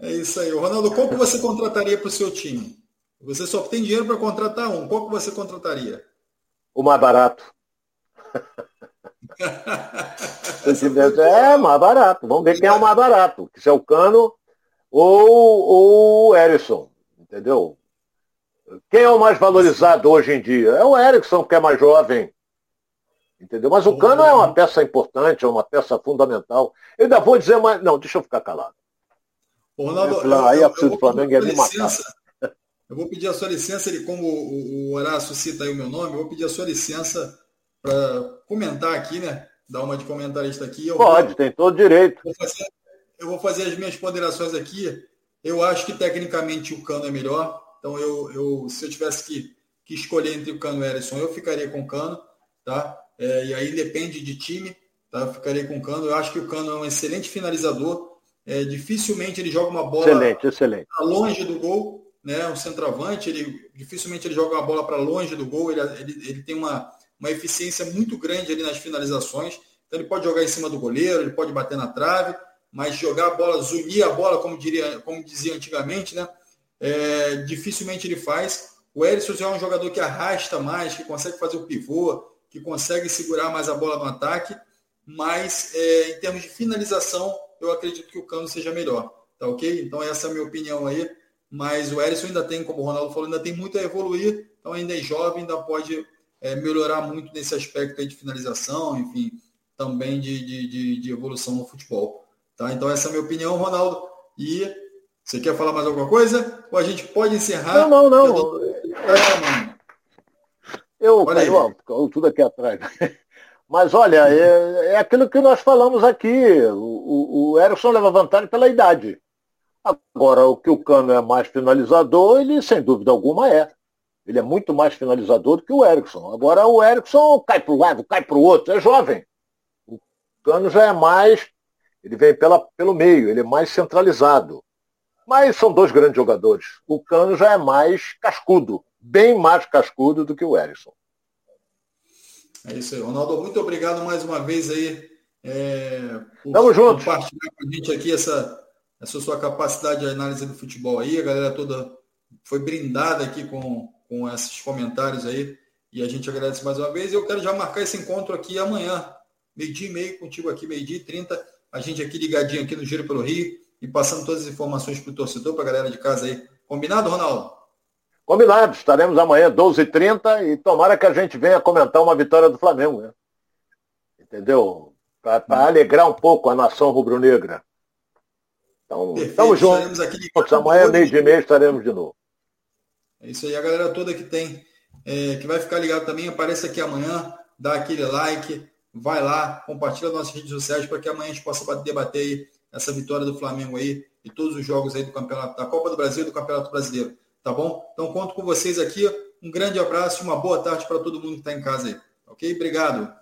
Speaker 1: É isso aí. Ronaldo, qual que você contrataria para o seu time? Você só tem dinheiro para contratar um. Qual que você contrataria?
Speaker 2: O mais barato. É mais barato. Vamos ver quem é o mais barato. Se é o Cano ou o Erisson. Entendeu? Quem é o mais valorizado hoje em dia? É o Erickson, que é mais jovem. Entendeu? Mas o Cano é uma peça importante, é uma peça fundamental. Eu ainda vou dizer mais. Não, deixa eu ficar calado.
Speaker 1: Ronaldo, eu, aí a torcida do Flamengo ia me matar. Eu vou pedir a sua licença, ele, como o, o Horácio cita aí o meu nome, eu vou pedir a sua licença para comentar aqui, né? Dar uma de comentarista aqui. Eu
Speaker 2: Pode, vou, tem todo direito.
Speaker 1: Vou fazer, eu vou fazer as minhas ponderações aqui. Eu acho que tecnicamente o Cano é melhor. Então, eu, eu se eu tivesse que, que escolher entre o Cano e o Erisson, eu ficaria com o Cano. Tá? É, e aí depende de time. Tá? Eu ficaria com o Cano. Eu acho que o Cano é um excelente finalizador. É, dificilmente ele joga uma bola
Speaker 2: excelente, excelente.
Speaker 1: longe do gol. Né? Um centroavante, ele, dificilmente ele joga uma bola para longe do gol. Ele, ele, ele tem uma uma eficiência muito grande ali nas finalizações. Então ele pode jogar em cima do goleiro, ele pode bater na trave, mas jogar a bola, zunir a bola, como, diria, como dizia antigamente, né? É, dificilmente ele faz. O Erisson é um jogador que arrasta mais, que consegue fazer o pivô, que consegue segurar mais a bola no ataque, mas é, em termos de finalização, eu acredito que o Cano seja melhor. Tá ok? Então essa é a minha opinião aí. Mas o Erisson ainda tem, como o Ronaldo falou, ainda tem muito a evoluir, então ainda é jovem, ainda pode é, melhorar muito nesse aspecto de finalização, enfim, também de, de, de, de, evolução no futebol. Tá? Então essa é a minha opinião, Ronaldo. E você quer falar mais alguma coisa? Ou a gente pode encerrar?
Speaker 2: Não, não, não. É, mano. Eu, eu tudo aqui atrás. Mas olha, é, é, aquilo que nós falamos aqui. O, o, o Erickson leva vantagem pela idade. Agora, o que o Cano é mais finalizador, ele sem dúvida alguma é. Ele é muito mais finalizador do que o Erickson. Agora o Erickson cai para um lado, cai para o outro, é jovem. O Cano já é mais, ele vem pela, pelo meio, ele é mais centralizado. Mas são dois grandes jogadores. O Cano já é mais cascudo, bem mais cascudo do que o Erickson.
Speaker 1: É isso aí. Ronaldo, muito obrigado mais uma vez aí é,
Speaker 2: por Tamo junto.
Speaker 1: compartilhar com a gente aqui essa, essa sua capacidade de análise do futebol aí. A galera toda foi brindada aqui com, com esses comentários aí. E a gente agradece mais uma vez. Eu quero já marcar esse encontro aqui amanhã, meio-dia e meio, contigo aqui, meio-dia e trinta. A gente aqui ligadinho aqui no Giro pelo Rio e passando todas as informações para o torcedor, para a galera de casa aí. Combinado, Ronaldo?
Speaker 2: Combinado. Estaremos amanhã, 12h30, e tomara que a gente venha comentar uma vitória do Flamengo. Né? entendeu? Para alegrar um pouco a nação rubro-negra. Então, estamos juntos. Aqui Amanhã, meio de mês, estaremos de novo.
Speaker 1: É isso aí, a galera toda que tem, é, que vai ficar ligado também, apareça aqui amanhã, dá aquele like, vai lá, compartilha nossas redes sociais para que amanhã a gente possa debater aí essa vitória do Flamengo aí e todos os jogos aí do campeonato, da Copa do Brasil e do Campeonato Brasileiro. Tá bom? Então conto com vocês aqui. Um grande abraço e uma boa tarde para todo mundo que está em casa aí. Ok? Obrigado.